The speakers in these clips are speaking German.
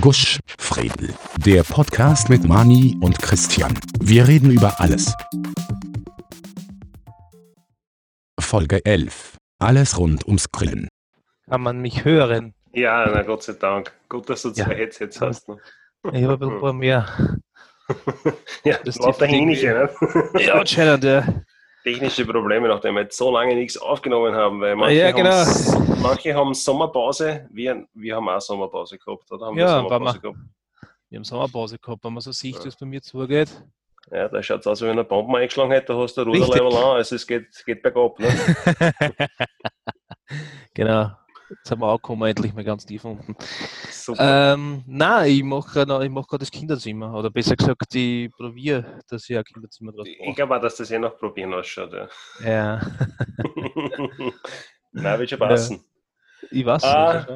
Gusch, Fredel. Der Podcast mit Mani und Christian. Wir reden über alles. Folge 11. Alles rund ums Grillen. Kann man mich hören? Ja, na Gott sei Dank. Gut, dass du zwei Ja. Headsets hast. Ne? Ich habe ein bisschen paar mehr. ja, Das ist der die- Hähnchen, ne? Ja, anscheinend, ja. Technische Probleme, nachdem wir jetzt so lange nichts aufgenommen haben, weil manche, Ja, genau. haben, manche haben Sommerpause, wir, wir haben auch Sommerpause gehabt, oder? Haben Ja, wir Sommerpause mal- gehabt? Wir haben Sommerpause gehabt, wenn man so sieht, Ja. wie es bei mir zugeht. Ja, da schaut es aus, wie wenn eine Bombe eingeschlagen hätte, da hast du. Ruderlevel an, also es geht, geht bergab. Ne? genau. Jetzt haben wir auch gekommen, endlich mal ganz tief unten. Super. Ähm, nein, ich mache gerade ich mach grad das Kinderzimmer. Oder besser gesagt, ich probiere, dass ich ein Kinderzimmer draus ich mache. glaube auch, dass das eh nach Probieren ausschaut. Ja. Ja, Nein, wird schon Ja. passen. ich weiß Ah.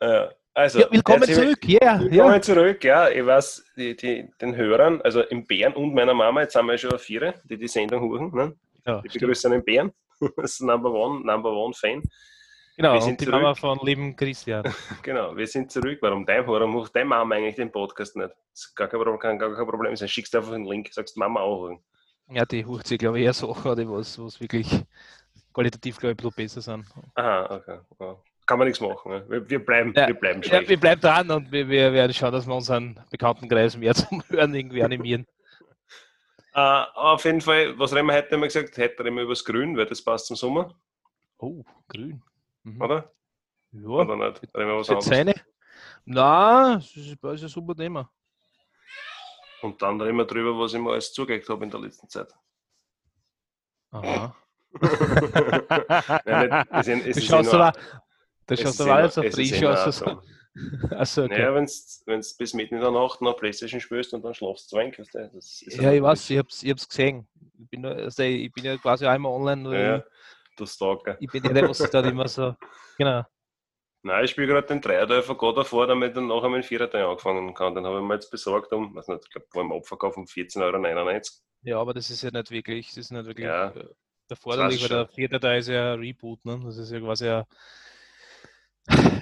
Ja, also, Ja, willkommen zurück. Yeah, Willkommen ja. zurück, ja. Ich weiß, die, die, den Hörern, also im Bären und meiner Mama, jetzt sind wir schon vier, die die Sendung hören. Ne? ja Ich begrüße einen Bären, das ist Number One, Number One Fan. Genau, wir sind die zurück. Mama von lieben Christian. Genau, wir sind zurück. Warum dein Hörer macht deine Mama eigentlich den Podcast nicht? Das ist gar kein, Problem- kann gar kein Problem sein. Schickst einfach einen Link, sagst Mama auch. Ja, die holt sich, glaube ich, eher Sachen, die was, was wirklich qualitativ, glaube ich, ein bisschen besser sind. Aha, okay. Ja. Kann man nichts machen. Ne? Wir, wir, bleiben, Ja, wir bleiben Ja, wir bleiben dran und wir, wir werden schauen, dass wir unseren Bekanntenkreis mehr zum Hören irgendwie animieren. Äh, auf jeden Fall, was reden wir heute immer gesagt? Heute reden wir über das Grün, weil das passt zum Sommer, Oh, grün. Mhm. oder? Ja, Oder nicht? Reden wir was anderes. seine? Na, das ist, das ist ein super Thema. Und dann reden wir drüber, was ich mir alles zugekriegt habe in der letzten Zeit. Aha. nicht, es ist, es Du ist schaust du es schaust ist eh alles so es ist frisch aus. so. Achso, okay. Naja, wenn du bis mitten in der Nacht noch Playstation spielst und dann schlafst du du, ist Ja, ich weiß, ich hab's, ich hab's gesehen. Ich bin, also ich bin ja quasi einmal online, Ja, du Stalker. ich bin ja der, was da immer so. Genau. Nein, ich spiele gerade den Dreier von God davor, damit ich dann nachher mit dem Vierer Teil angefangen kann. Den habe ich mir jetzt besorgt um, weiß nicht, ich glaube, war im Abverkauf um 14,99 Euro. Ja, aber das ist ja nicht wirklich, das ist nicht wirklich Ja, äh, erforderlich, weil der vierte Teil ist ja ein Reboot, ne? Das ist ja quasi ein,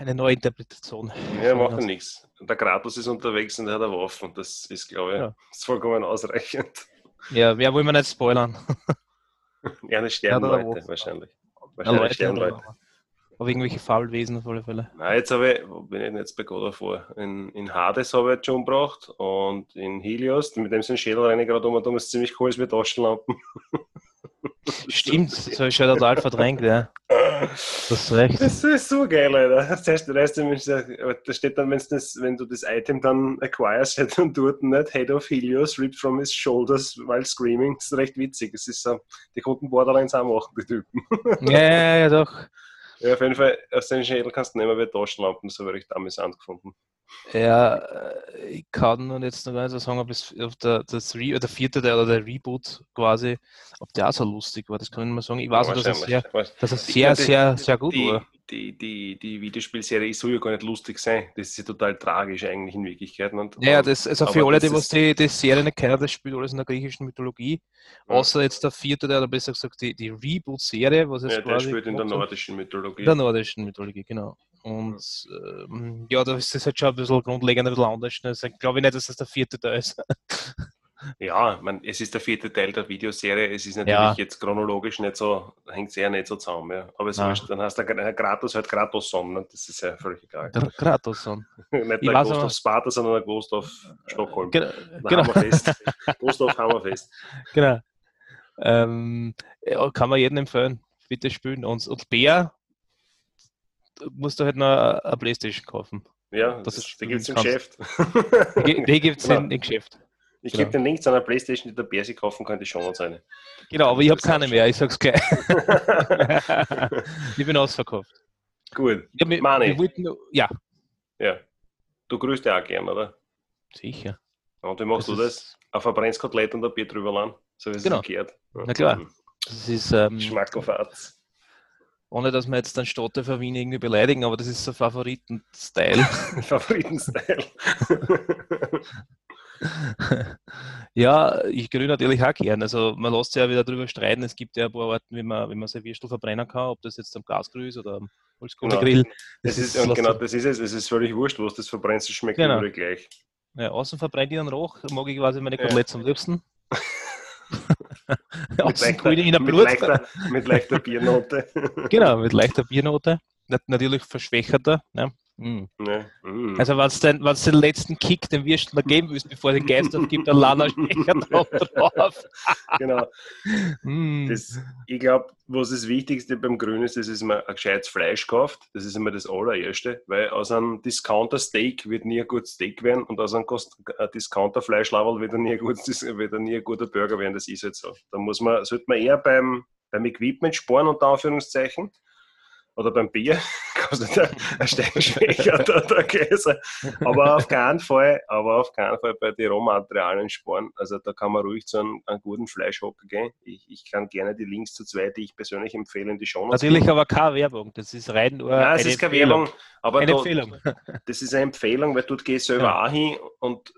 eine neue Interpretation. Ja, macht ja nichts. Der Kratos ist unterwegs und er hat eine Waffe und das ist, glaube ich, Ja. vollkommen ausreichend. Ja, wer will man nicht spoilern? Ja, das sterben Ja, wahrscheinlich. Ja, Wahrscheinlich Leute sterben oder- Leute. Auf irgendwelche Faulwesen auf alle Fälle. Nein, jetzt habe ich, wo bin ich denn jetzt bei God davor? In, in Hades habe ich jetzt schon gebracht und in Helios, mit dem sind Schädel ich gerade um und um, ist ziemlich cool, ist mit Taschenlampen. Stimmt, das habe ich schon total verdrängt, ja. Das ist recht. Das ist so geil, Alter. Das heißt, Mensch, der- da steht dann, das, wenn du das Item dann acquires, steht dann dort nicht Head of Helios ripped from his shoulders while screaming. Das ist recht witzig. Es ist so, die konnten Borderlines auch machen, die Typen. Ja, ja, ja, doch. Ja, auf jeden Fall, aus den Schädel kannst du nehmen wie Taschenlampen, das habe ich recht amüsant Ja, äh, ich kann nun jetzt noch gar nicht so sagen, ob, es, ob der, das Re der vierte Teil oder der Reboot quasi, ob der auch so lustig war. Das kann ich mehr sagen. Ich weiß nur, dass er sehr, dass er sehr, sehr, sehr gut die, war. Die, die, die Videospielserie soll ja gar nicht lustig sein. Das ist ja total tragisch eigentlich in Wirklichkeit. Und, Ja, das, also für alle, die was die, die Serie nicht kennen, das spielt alles in der griechischen Mythologie. Ja. Außer jetzt der vierte Teil, oder besser gesagt die, die Reboot-Serie, was jetzt ja, der quasi spielt in der nordischen Mythologie. In der nordischen Mythologie, genau. Und ähm, ja, da ist das halt schon ein bisschen grundlegend ein bisschen anders. ne? Also, glaube ich nicht, dass das der vierte Teil ist. Ja, man, es ist der vierte Teil der Videoserie. Es ist natürlich Ja. jetzt chronologisch nicht so, hängt sehr nicht so zusammen. Ja. Aber so ist, dann hast du Gra- Kratos halt Kratos Son, ne? das ist ja völlig egal. Der Kratos. son. nicht Ich der Ghost of Sparta, sondern der Ghost of Stockholm. Genau. Genau. Hammerfest. Ghost of Hammerfest. genau. Ähm, kann man jedem empfehlen. Bitte spielen. Und, und Bär musst du halt noch eine Playstation kaufen. Ja, Das das, ist- die gibt es im Geschäft. Die, die gibt es Genau. im Geschäft. Ich Genau. gebe den Link zu einer Playstation, die der Bär sich kaufen könnte, schon mal seine. Genau, aber ich habe ist keine mehr, ich sag's gleich. ich bin ausverkauft. Gut, Ja, wir, Mani. wir ja, ja. Du grüßt ja auch gern, oder? sicher. Und wie machst Das du ist- das? Auf ein Brennskotelett und ein Bier drüber lang? So wie es Genau. gehört. Ja. Na klar. Mhm. Das ist, ähm, Geschmack auf Arzt. ohne dass wir jetzt den Stotter für Wien irgendwie beleidigen, aber das ist so Favoriten-Style. Favoritenstyle. ja, ich grüne natürlich auch gern. Also man lässt sich ja wieder darüber streiten. Es gibt ja ein paar Arten, wie man, wie man sein Würstel verbrennen kann, ob das jetzt am Gasgrill ist oder am Holzkohlegrill. Genau. Das, ist, und genau das ist es. Es ist völlig wurscht, was das verbrennst, es schmeckt genau. überall gleich. Ja, außen verbrenne ich einen Rauch, mag ich quasi meine Koteletts ja. am liebsten. mit, leichter, mit, leichter, mit leichter Biernote. genau, mit leichter Biernote. Natürlich verschwächerter. Ne? Mm. Ja. Mm. Also wenn du den, letzten Kick den Würstel noch geben willst, bevor den Geist aufgibt, dann Lana Stecher drauf. genau. Mm. Das, ich glaube, was das Wichtigste beim Grün ist, ist, dass man ein gescheites Fleisch kauft. Das ist immer das allererste, weil aus einem Discounter-Steak wird nie ein gutes Steak werden und aus einem Discounter-Fleischlaberl wird, nie wird nie ein guter Burger werden. Das ist jetzt so. Da muss man, sollte man eher beim, beim Equipment sparen, unter Anführungszeichen oder beim Bier kostet ein, ein Steinschwächer oder der Käse. Aber auf keinen Fall, aber auf keinen Fall bei den Rohmaterialien sparen. Also da kann man ruhig zu einem, einem guten Fleischhocker gehen. Ich, ich, kann gerne die Links zu zwei, die ich persönlich empfehle, in die Show Natürlich aber keine Werbung. Das ist rein nur Nein, es ist keine Werbung, aber eine da, Empfehlung. Das ist eine Empfehlung, weil du gehst selber ja. auch hin und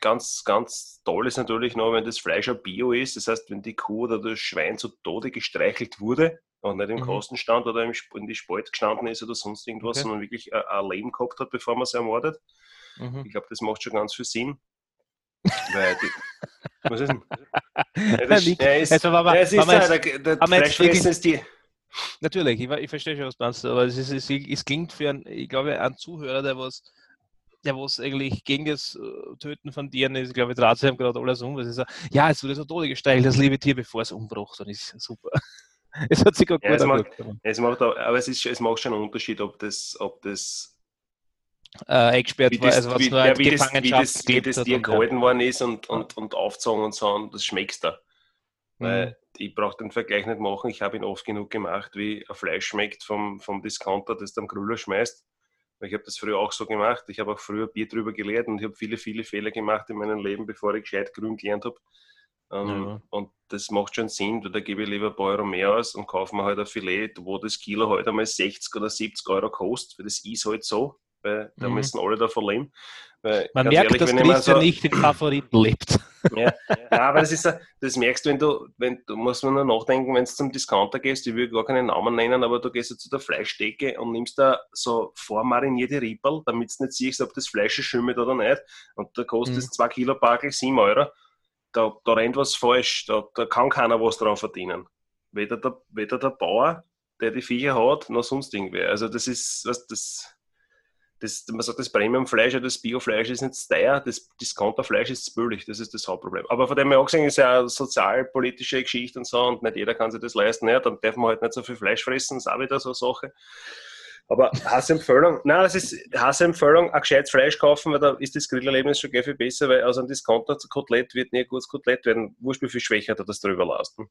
ganz, ganz toll ist natürlich noch, wenn das Fleisch ein Bio ist. Das heißt, wenn die Kuh oder das Schwein zu Tode gestreichelt wurde, und nicht im mhm. Kostenstand oder im, in die Spalt gestanden ist oder sonst irgendwas, okay. sondern wirklich ein, ein, Leben gehabt hat, bevor man sie ermordet. Mhm. Ich glaube, das macht schon ganz viel Sinn. Weil die, was ist denn? Ja, das, ja, ist, also, aber, ja, es ist der, der, der Fleischfressen ist die. Natürlich, ich, ich, verstehe schon, was du meinst, aber es, ist, es, es klingt für einen, ich glaube, einen Zuhörer, der was der was eigentlich gegen das äh, Töten von Tieren ist, ich glaube, dreht sich gerade alles um. Was ist ja, es wurde so Tode gestreichelt, das liebe Tier, bevor es umbrucht, dann ist super. Es hat sich auch gut ja, es macht, es macht auch, Aber es, ist, es macht schon einen Unterschied, ob das, ob das äh, eingesperrt war, also was wie, nur ja, wie, das, wie das, wie das dir gehalten worden ist und, und, und aufgezogen und so, und das schmeckst da. Mhm. Weil ich brauche den Vergleich nicht machen, ich habe ihn oft genug gemacht, wie ein Fleisch schmeckt vom, vom Discounter, das du am Grüller schmeißt. Ich habe das früher auch so gemacht. Ich habe auch früher Bier drüber gelehrt und ich habe viele, viele Fehler gemacht in meinem Leben, bevor ich gescheit grün gelernt habe. Ähm, ja. Und das macht schon Sinn, weil da gebe ich lieber ein paar Euro mehr aus und kaufe mir halt ein Filet, wo das Kilo halt einmal 60 oder 70 Euro kostet, weil das ist halt so, weil da mhm. müssen alle davon leben. Weil, man merkt, ehrlich, dass Christian so, nicht in Favoriten lebt. Ja, ja, aber das, ist, das merkst du, wenn du, wenn du musst man nur nachdenken, wenn du zum Discounter gehst, ich will gar keinen Namen nennen, aber du gehst zu der Fleischdecke und nimmst da so vormarinierte Rippel, damit du nicht siehst, ob das Fleisch schimmelt oder nicht. Und da kostet es mhm. 2 Kilo Packel 7 Euro da, da rennt was falsch, da, da kann keiner was dran verdienen. Weder der, weder der Bauer, der die Viecher hat, noch sonst irgendwer. Also das ist, was das, das, man sagt, das Premium-Fleisch oder das Bio-Fleisch ist nicht teuer, das Discounter-Fleisch ist billig, das ist das Hauptproblem. Aber von dem her gesehen ist ja eine sozialpolitische Geschichte und so und nicht jeder kann sich das leisten. Ja, dann darf man halt nicht so viel Fleisch fressen, ist auch wieder so eine Sache. Aber Hassempfehlung, nein, es ist Hassempfehlung, ein gescheites Fleisch kaufen, weil da ist das Grillerlebnis schon viel besser, weil aus einem Discounter-Kotelett wird nie ein gutes Kotelett werden. Wurscht, wie viel schwächer da das drüber lasten.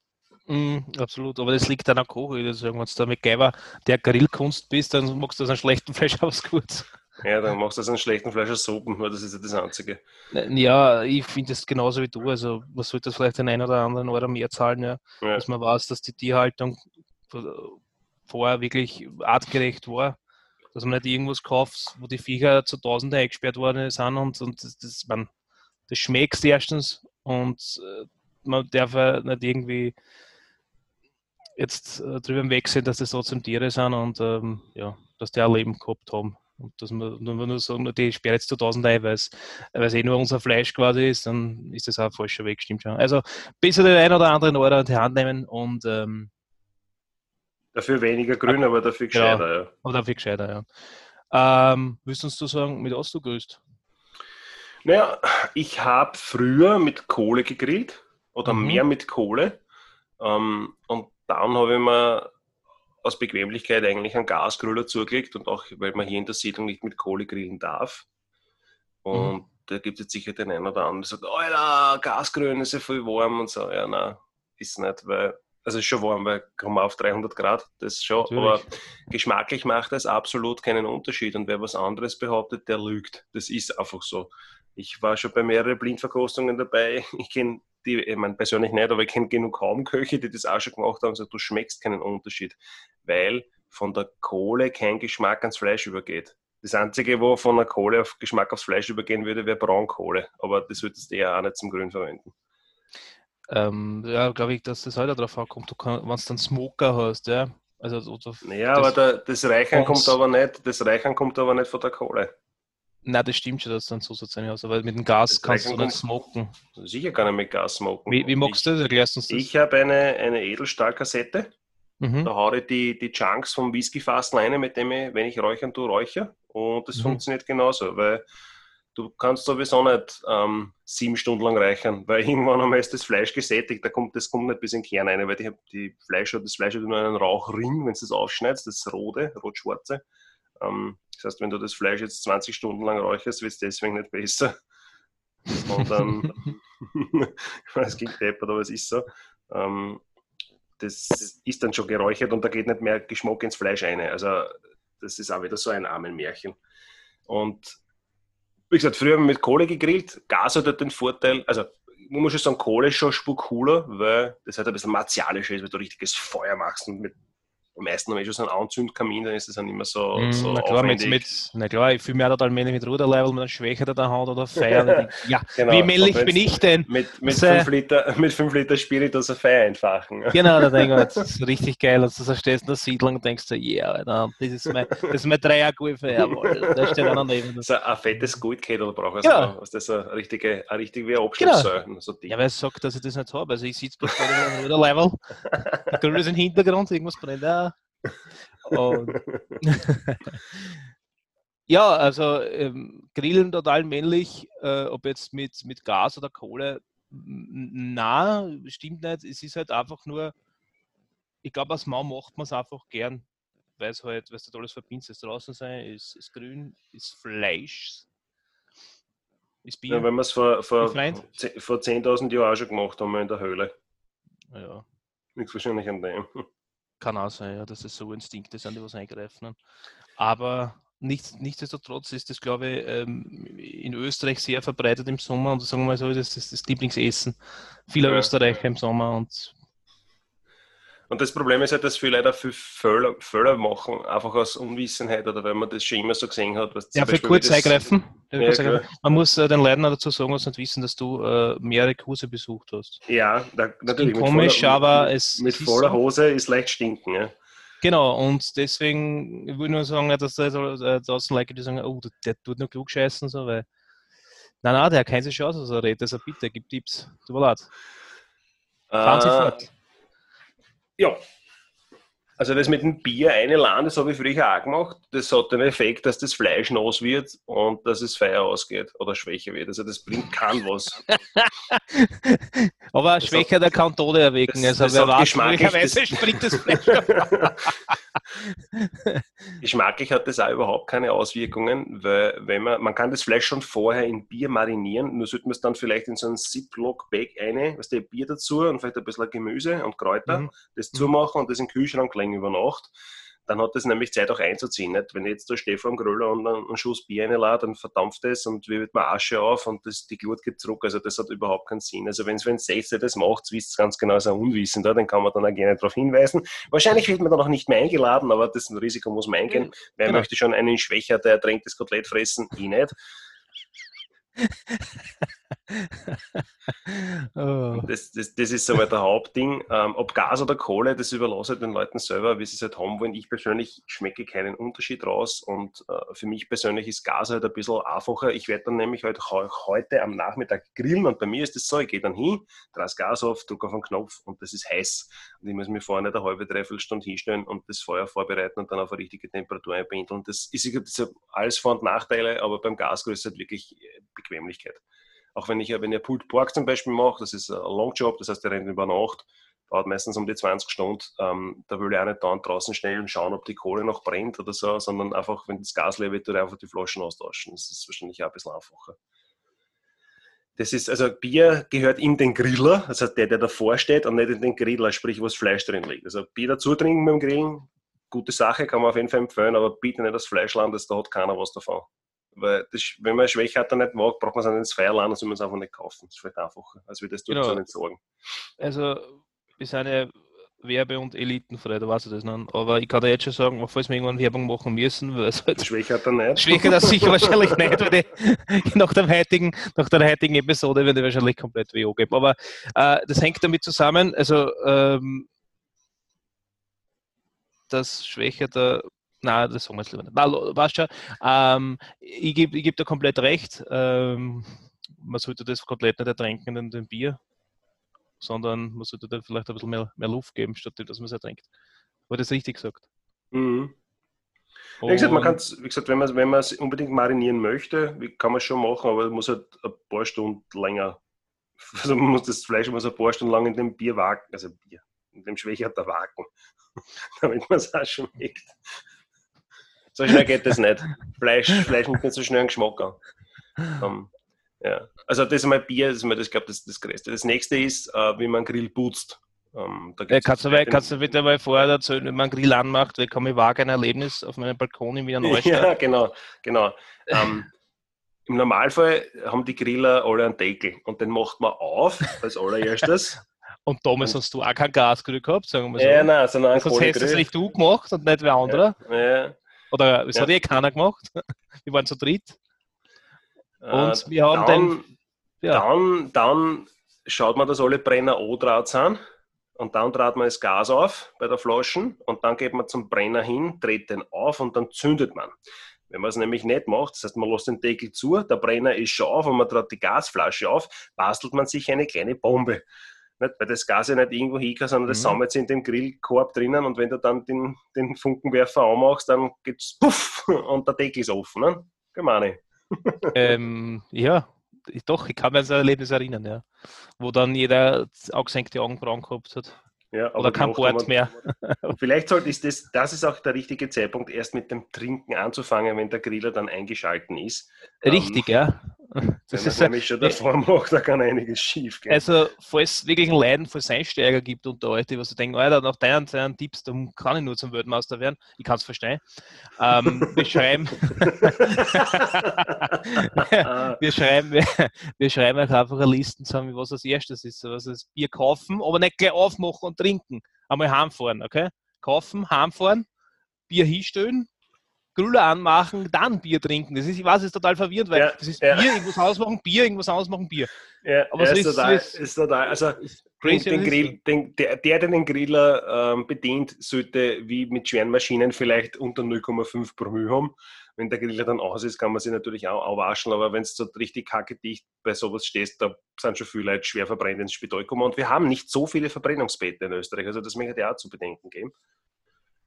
Mm, absolut, aber das liegt an der Kochöl. Also, wenn du da mit Geiber der Grillkunst bist, dann machst du das an schlechten Fleisch aus gut. Ja, dann machst du das an schlechten Fleisch aus Suppen, weil das ist ja das Einzige. Ja, ich finde das genauso wie du. Also, man sollte das vielleicht den einen oder anderen Euro mehr zahlen, ja, ja. dass man weiß, dass die Tierhaltung vorher wirklich artgerecht war. Dass man nicht irgendwas kauft, wo die Viecher zu Tausenden eingesperrt worden sind und, und das, das, man, das schmeckt erstens und äh, man darf nicht irgendwie jetzt äh, drüber wegsehen, dass das trotzdem Tiere sind und ähm, ja, dass die auch Leben gehabt haben. Und dass man nur, nur sagen, die sperren jetzt zu 1000 ein, weil es eh nur unser Fleisch quasi ist, dann ist das auch ein falscher Weg, stimmt schon. Also besser den einen oder anderen Euro in die Hand nehmen und ähm, Dafür weniger grün, aber dafür gescheiter, ja. ja. Aber dafür gescheiter, ja. Ähm, willst du uns du sagen, mit was du grüßt? Naja, ich habe früher mit Kohle gegrillt oder mhm. mehr mit Kohle. Ähm, und dann habe ich mir aus Bequemlichkeit eigentlich einen Gasgrüller zugelegt und auch, weil man hier in der Siedlung nicht mit Kohle grillen darf. Und mhm. da gibt es jetzt sicher den einen oder anderen, der sagt, Alter, Gasgrün ist ja voll warm und so. Ja, nein, ist nicht, weil also ist schon warm, weil kommen wir auf 300 Grad, das schon, Natürlich. aber geschmacklich macht das absolut keinen Unterschied und wer was anderes behauptet, der lügt. Das ist einfach so. Ich war schon bei mehreren Blindverkostungen dabei. Ich kenne die, ich meine persönlich nicht, aber ich kenne genug Köche, die das auch schon gemacht haben und sagen, du schmeckst keinen Unterschied, weil von der Kohle kein Geschmack ans Fleisch übergeht. Das Einzige, wo von der Kohle auf Geschmack aufs Fleisch übergehen würde, wäre Braunkohle. Aber das würdest du eher auch nicht zum Grün verwenden. Ähm, ja, glaube ich, dass das halt darauf ankommt, wenn du dann Smoker hast, ja. Also, oder naja, aber da, das Reichern kommt aber nicht, das Reichern kommt aber nicht von der Kohle. Nein, das stimmt schon, dass du dann Zusatz sein hast, aber mit dem Gas das kannst du nicht smoken. Sicher kann ich mit Gas smoken. Wie, wie magst du das? Erklärst uns das? Ich habe eine, eine Edelstahlkassette. Mhm. Da haue ich die, die Chunks vom Whiskyfass rein, mit dem ich, wenn ich räuchern tue, räuche. Und das mhm. funktioniert genauso, weil du kannst sowieso nicht ähm, sieben Stunden lang reichern, weil irgendwann einmal ist das Fleisch gesättigt, da kommt, das kommt nicht bis in den Kern rein, weil die, die Fleisch, das Fleisch hat nur einen Rauchring, wenn du das ausschneidest, das rote, rot-schwarze. Ähm, das heißt, wenn du das Fleisch jetzt 20 Stunden lang räucherst, wird es deswegen nicht besser. Und dann, ich weiß, es klingt deppert, aber es ist so. Ähm, das ist dann schon geräuchert und da geht nicht mehr Geschmack ins Fleisch rein. Also das ist auch wieder so ein armen Märchen. Und wie gesagt, früher haben wir mit Kohle gegrillt. Gas hat halt den Vorteil, also man muss schon sagen, Kohle ist schon Spur cooler, weil das halt ein bisschen martialischer ist, weil du richtiges Feuer machst und mit meisten haben eh schon so einen Anzündkamin, dann ist das dann immer so, mm, so na klar, mit, mit, na klar, ich fühle mich auch total mit Ruderlevel, mit einer Schwäche der Hand oder Feier. ja, genau, wie männlich bin ich denn? Mit, mit, fünf Liter, mit 5 Liter Spiritus ein Feier entfachen. Genau, da denke ich das ist richtig geil. Und du stehst in der Siedlung und denkst so, yeah, Alter, das ist mein, das ist mein Dreier-Gulfeier. Da steht einer neben. So ein fettes Guldkettel brauche ich. Ja. Also, das ist eine richtige, eine richtige wie Abschlusssäule. Genau. So ja, weil er sagt, dass ich das nicht habe. Also ich sitze bloß bei dem Ruderlevel, der Grill ist im Hintergrund, irgendwas brennt. Ja. ja, also ähm, Grillen total männlich, äh, ob jetzt mit, mit Gas oder Kohle, na, stimmt nicht. Es ist halt einfach nur, ich glaube, als Mann macht man es einfach gern, weil es halt, weil du alles verbindest, das draußen sein, ist, ist grün, ist Fleisch, ist Bier. Ja, wenn wir es vor, vor, vor 10.000 Jahren auch schon gemacht haben, in der Höhle. Ja. Nichts wahrscheinlich an dem. Kann auch sein, ja, dass es so Instinkte sind, die was eingreifen. Aber nichts, nichtsdestotrotz ist das, glaube ich, ähm, in Österreich sehr verbreitet im Sommer und sagen wir mal so, das ist das Lieblingsessen vieler ja. Österreicher im Sommer und und das Problem ist halt, dass viele Leute viel Fehler, Fehler machen, einfach aus Unwissenheit oder weil man das schon immer so gesehen hat. Was ja, für kurz eingreifen. Ja, man muss äh, den Leuten dazu sagen, was nicht wissen, dass du äh, mehrere Kurse besucht hast. Ja, da, natürlich. Komisch, voller, aber es. Mit voller Hose ist leicht stinken. Ja. Genau, und deswegen würde ich nur sagen, dass da äh, draußen Leute, die sagen, oh, der, der tut nur klug scheißen, so, weil. Nein, nein, der hat keine Chance, also redet, also bitte, gib Tipps. Tut mir leid. Fahren Sie fort. Ja. Also das mit dem Bier eine Land, das habe ich früher auch gemacht. Das hat den Effekt, dass das Fleisch nass wird und dass es Feuer ausgeht oder schwächer wird. Also das bringt kein was. Aber schwächer, der kann Tode erwecken. Das, also das wer geschmacklich, das, springt das Fleisch Geschmacklich hat das auch überhaupt keine Auswirkungen, weil wenn man, man kann das Fleisch schon vorher in Bier marinieren, nur sollte man es dann vielleicht in so ein Ziploc-Bag eine, was der Bier dazu und vielleicht ein bisschen Gemüse und Kräuter, mhm. das zumachen und das in den Kühlschrank legen über Nacht dann hat es nämlich Zeit auch einzuziehen. Nicht? Wenn jetzt der Stefan Gröller und einen Schuss Bier reinlädt, dann verdampft es und wird man Asche auf und das, die Glut geht zurück. Also das hat überhaupt keinen Sinn. Also wenn es wenn 16 das macht, wisst es ganz genau, ist ein Unwissender, dann kann man dann auch gerne darauf hinweisen. Wahrscheinlich wird man dann auch nicht mehr eingeladen, aber das Risiko muss man eingehen. Ja, Wer genau. möchte schon einen Schwächer, der ertränktes Kotelett fressen? Ich nicht. oh. das, das, das, ist soweit der Hauptding. Ähm, ob Gas oder Kohle, das überlasse ich den Leuten selber, wie sie es halt haben wollen. Ich persönlich schmecke keinen Unterschied raus und äh, für mich persönlich ist Gas halt ein bisschen einfacher. Ich werde dann nämlich halt heute am Nachmittag grillen und bei mir ist es so, ich gehe dann hin, das Gas auf, drücke auf den Knopf und das ist heiß. Und ich muss mir vorher nicht eine halbe, dreiviertel Stunde hinstellen und das Feuer vorbereiten und dann auf eine richtige Temperatur einbinden. Das ist, das ist alles Vor- und Nachteile, aber beim ist es halt wirklich Bequemlichkeit. Auch wenn ich, wenn ich Pulled Pork zum Beispiel mache, das ist ein Longjob, das heißt, der rennt über Nacht, dauert meistens um die 20 Stunden, ähm, da will ich auch nicht da draußen schnell und schauen, ob die Kohle noch brennt oder so, sondern einfach, wenn das Gas leer wird, einfach die Flaschen austauschen. Das ist wahrscheinlich auch ein bisschen einfacher. Das ist, also Bier gehört in den Griller, also der, der davor steht und nicht in den Griller, sprich, wo das Fleisch drin liegt. Also Bier dazu trinken beim Grillen, gute Sache, kann man auf jeden Fall empfehlen, aber bitte nicht das Fleisch landen, da hat keiner was davon. Weil das, wenn man Schwäche hat, nicht mag, braucht man es ins Feuer laden, dann soll man es einfach nicht kaufen. Das ist vielleicht einfacher, als wir das genau. entsorgen. Also wir sind ja werbe- und elitenfrei, da weiß ich das noch. Aber ich kann dir jetzt schon sagen, falls wir irgendwann Werbung machen müssen, weil es halt Schwächer er nicht. Schwächer das sicher wahrscheinlich nicht, weil die, nach, dem heutigen, nach der heutigen Episode wird er wahrscheinlich komplett WO geben. Aber äh, das hängt damit zusammen, also ähm, das Schwächer der na, das sagen wir jetzt lieber nicht. Weißt schon, ähm, ich gebe ich geb dir komplett recht. Ähm, man sollte das komplett nicht ertränken in dem Bier, sondern man sollte da vielleicht ein bisschen mehr, mehr Luft geben, statt dass man es ertränkt. War das richtig gesagt? Mhm. Wie gesagt, man wie gesagt, wenn man wenn man es unbedingt marinieren möchte, kann man es schon machen, aber es muss halt ein paar Stunden länger. Also man muss das Fleisch muss ein paar Stunden lang in dem Bier wagen, also Bier, in dem Schwächerter wagen, damit man es auch schmeckt. So schnell geht das nicht. Fleisch, Fleisch nimmt nicht so schnell einen Geschmack an. Um, ja. Also das ist mal Bier, das ist mal, das, glaube das, das Größte. Das nächste ist, äh, wie man Grill putzt. Um, ja, kannst, du, mal, kannst du bitte mal vorher erzählen, wenn man einen Grill anmacht, weil ich vage ein Erlebnis auf meinem Balkon in Wiener Neustadt. ja, genau, genau. um, Im Normalfall haben die Griller alle einen Deckel und den macht man auf als allererstes. und damals hast du auch kein Gasgrill gehabt, sagen wir so. Ja, nein, sondern ein Sonst hättest es nicht du gemacht und nicht wer andere. Ja, ja. Oder es ja. hat eh keiner gemacht. Wir waren zu dritt. Und äh, wir haben dann, den, ja. dann, dann schaut man, dass alle Brenner O-Draht sind. Und dann dreht man das Gas auf bei der Flaschen und dann geht man zum Brenner hin, dreht den auf und dann zündet man. Wenn man es nämlich nicht macht, das heißt, man lässt den Deckel zu, der Brenner ist schon auf und man dreht die Gasflasche auf, bastelt man sich eine kleine Bombe. Nicht? Weil das Gas ja nicht irgendwo hinkommt, sondern das mhm. sammelt sich in dem Grillkorb drinnen und wenn du dann den, den Funkenwerfer anmachst, dann geht's puff und der Deckel ist offen. Ne? Gemeine. ähm, ja, doch, ich kann mich an so ein Erlebnis erinnern, ja. Wo dann jeder angesenkte Augenbrauen gehabt hat. Ja, Oder kein Bord mehr. Vielleicht sollte ist das, das ist auch der richtige Zeitpunkt, erst mit dem Trinken anzufangen, wenn der Griller dann eingeschalten ist. Richtig, ähm, ja. Das ist nämlich schon davor macht, da kann einiges schief gehen. Also, falls es wirklich ein Leiden für Einsteiger gibt unter euch, die was du denken, Alter, nach deinen, deinen Tipps, dann kann ich nur zum Weltmeister werden. Ich kann es verstehen. Ähm, wir schreiben, wir schreiben, wir, wir schreiben euch einfach eine Liste zusammen, was als erstes ist. Was das Bier kaufen, aber nicht gleich aufmachen und trinken. Einmal heimfahren, okay? Kaufen, heimfahren, Bier hinstellen, Grüller anmachen, dann Bier trinken. Das ist, ich weiß, es ist total verwirrend, weil ja, das ist ja. Bier, irgendwas ausmachen, Bier, irgendwas ausmachen, Bier. Ja, Aber ja, so ist, total, ist, ist total. Also den, den Grill, den, der, der, den Griller ähm, bedient, sollte wie mit schweren Maschinen vielleicht unter 0,5 Promille haben. Wenn der Griller dann aus ist, kann man sich natürlich auch, auch waschen, aber wenn es so richtig kackedicht bei sowas stehst, da sind schon viele Leute schwer verbrennt ins Spital gekommen. Und wir haben nicht so viele Verbrennungsbeete in Österreich, also das möchte ich auch zu bedenken geben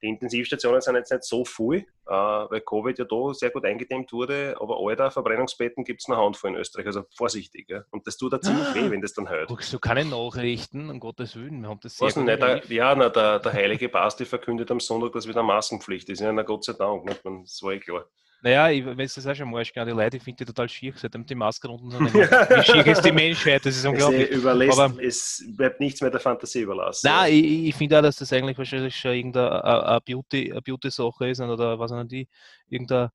die Intensivstationen sind jetzt nicht so voll, äh, weil Covid ja da sehr gut eingedämmt wurde, aber alter Verbrennungsbetten gibt es eine Handvoll in Österreich, also vorsichtig. Ja? Und das tut da ziemlich ah, weh, wenn das dann hört. Brauchst du keine Nachrichten, um Gottes Willen, wir haben das sehr nicht, der, Ja, na, der, der heilige Basti verkündet am Sonntag, dass wieder Maskenpflicht ist. Ja, na Gott sei Dank, nicht? das war eh klar. Naja, ich weiß das auch schon mal, die Leute, ich finde die total schier, seitdem die Masken unten sind. Wie schier ist die Menschheit, das ist unglaublich. Es, überlässt, Aber, es bleibt nichts mehr der Fantasie überlassen. Nein, ich, ich finde auch, dass das eigentlich wahrscheinlich schon irgendeine Beauty-Sache Beauty ist oder was auch die, irgendeine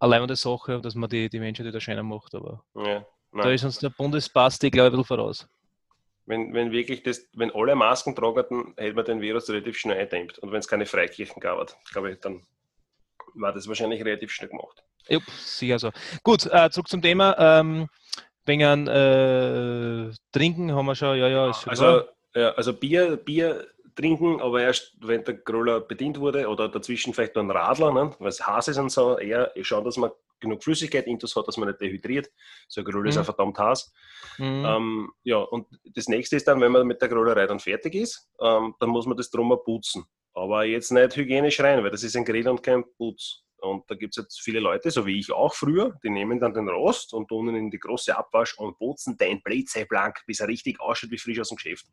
alleine Sache, dass man die, die Menschheit wieder schöner macht. Aber ja, da ist uns der Bundesbasti, glaube ich, ein bisschen voraus. Wenn, wenn wirklich das, wenn alle Masken tragen, dann hätte man den Virus relativ schnell eindämmt. Und wenn es keine Freikirchen gab, glaube ich, dann war das wahrscheinlich relativ schnell gemacht. Ja, sicher so. Gut, äh, zurück zum Thema. Ähm, wegen äh, Trinken haben wir schon, ja, ja. also, ja, also Bier, Bier trinken, aber erst, wenn der Groller bedient wurde oder dazwischen vielleicht noch ein Radler, ne, weil es heiß ist und so, eher schauen, dass man genug Flüssigkeit intus hat, dass man nicht dehydriert. So ein Groller mhm. ist ja verdammt heiß. Mhm. Ähm, ja, und das nächste ist dann, wenn man mit der Grollerei dann fertig ist, ähm, dann muss man das drummer putzen. Aber jetzt nicht hygienisch rein, weil das ist ein Grill und kein Putz. Und da gibt es jetzt viele Leute, so wie ich auch früher, die nehmen dann den Rost und tun ihn in die große Abwasch und putzen den Blätze blank, bis er richtig ausschaut wie frisch aus dem Geschäft.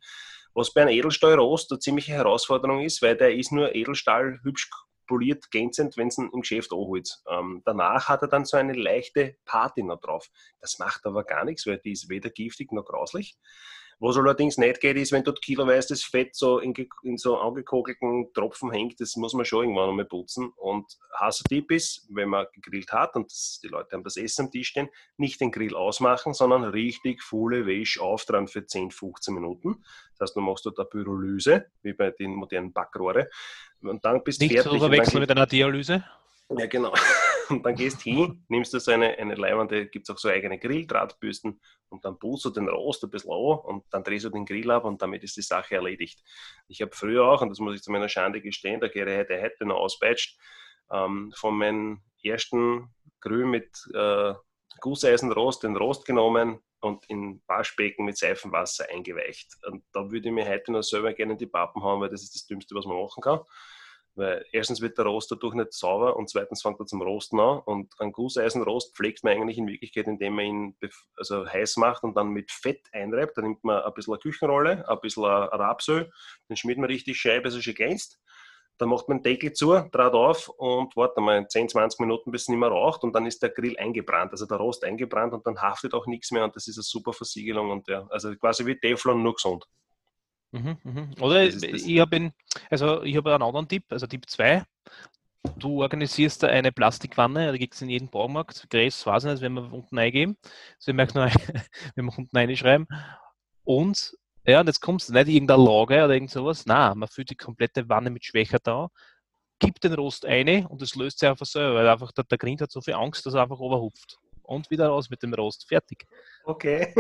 Was bei einem Edelstahlrost eine ziemliche Herausforderung ist, weil der ist nur Edelstahl hübsch poliert, glänzend, wenn es ihn im Geschäft anholt. Ähm, danach hat er dann so eine leichte Patina drauf. Das macht aber gar nichts, weil die ist weder giftig noch grauslich. Was allerdings nicht geht, ist, wenn dort kiloweise das Fett so in, in, so angekogelten Tropfen hängt, das muss man schon irgendwann einmal putzen. Und heißer Tipp ist, wenn man gegrillt hat und das, die Leute haben das Essen am Tisch stehen, nicht den Grill ausmachen, sondern richtig volle Wäsche auftragen für 10, 15 Minuten. Das heißt, du machst dort eine Pyrolyse, wie bei den modernen Backrohre. Und dann bist du fertig. Nicht verwechseln mit einer Dialyse? Ja, genau. Und dann gehst du hin, nimmst du so eine, eine leibende, gibt es auch so eigene Grilldrahtbüsten und dann pulst du den Rost ein bisschen an und dann drehst du den Grill ab und damit ist die Sache erledigt. Ich habe früher auch, und das muss ich zu meiner Schande gestehen, da gehe ich heute noch auspeitscht, ähm, von meinem ersten Grill mit äh, Gusseisenrost den Rost genommen und in Waschbecken mit Seifenwasser eingeweicht. Und da würde ich mir heute noch selber gerne die Pappen haben, weil das ist das Dümmste, was man machen kann. Weil erstens wird der Rost dadurch nicht sauber und zweitens fängt er zum Rosten an. Und einen Gusseisenrost pflegt man eigentlich in Wirklichkeit, indem man ihn also heiß macht und dann mit Fett einreibt. Dann nimmt man ein bisschen eine Küchenrolle, ein bisschen Rapsöl, den schmiert man richtig scheib, bis er schon glänzt. Dann macht man den Deckel zu, draht auf und wartet mal 10, 20 Minuten, bis es nicht mehr raucht und dann ist der Grill eingebrannt, also der Rost eingebrannt und dann haftet auch nichts mehr und das ist eine super Versiegelung und ja, also quasi wie Teflon, nur gesund. Mhm, mhm. Oder das das ich habe also ich einen anderen Tipp, also Tipp 2. Du organisierst da eine Plastikwanne, da gibt es in jedem Baumarkt, Gräs, weiß nicht, wenn wir unten eingeben. Also ich möchte nur, wenn wir unten reinschreiben. Und ja, und jetzt kommst du nicht irgendeine Lage oder irgend sowas. Nein, man füllt die komplette Wanne mit Schwächer da, gibt den Rost ein und das löst sich einfach selber, weil einfach der, der Grind hat so viel Angst, dass er einfach overhupft und wieder raus mit dem Rost. Fertig. Okay.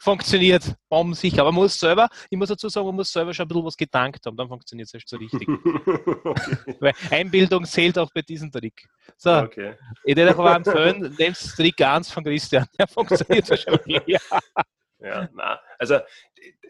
funktioniert bombensicher. Aber man muss selber, ich muss dazu sagen, man muss selber schon ein bisschen was gedankt haben, dann funktioniert es erst so richtig. okay. Weil Einbildung zählt auch bei diesem Trick. So, okay. ich würde auch empfehlen, nehmt Trick 1 von Christian, der funktioniert wahrscheinlich. Ja. nein. Also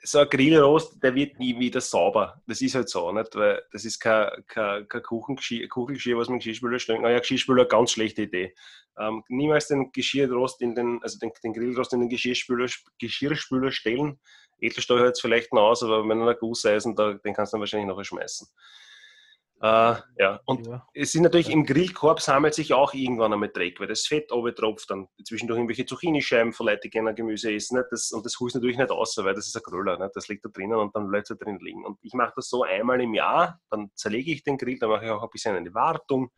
so ein Grillrost, der wird nie wieder sauber. Das ist halt so, nicht? Weil das ist kein, kein, kein Kuchengeschirr, Kuchengeschirr, was man Geschirrspüler stellen kann. Ja, Geschirrspüler, ganz schlechte Idee. Ähm, niemals den Geschirrrost in den, also den, den Grillrost in den Geschirrspüler, Geschirrspüler stellen. Edelstahl hört es vielleicht noch aus, aber wenn ein Gusseisen, da, den kannst du dann wahrscheinlich noch schmeißen. Äh, ja, und ja. es sind natürlich im Grillkorb sammelt sich auch irgendwann einmal Dreck, weil das Fett tropft, dann zwischendurch irgendwelche Zucchinischeiben Leute, die gerne Gemüse essen. Nicht? Das, und das holst natürlich nicht aus, weil das ist ein Gröller. Nicht? Das liegt da drinnen und dann bleibt es da drin liegen. Und ich mache das so einmal im Jahr, dann zerlege ich den Grill, dann mache ich auch ein bisschen eine Wartung.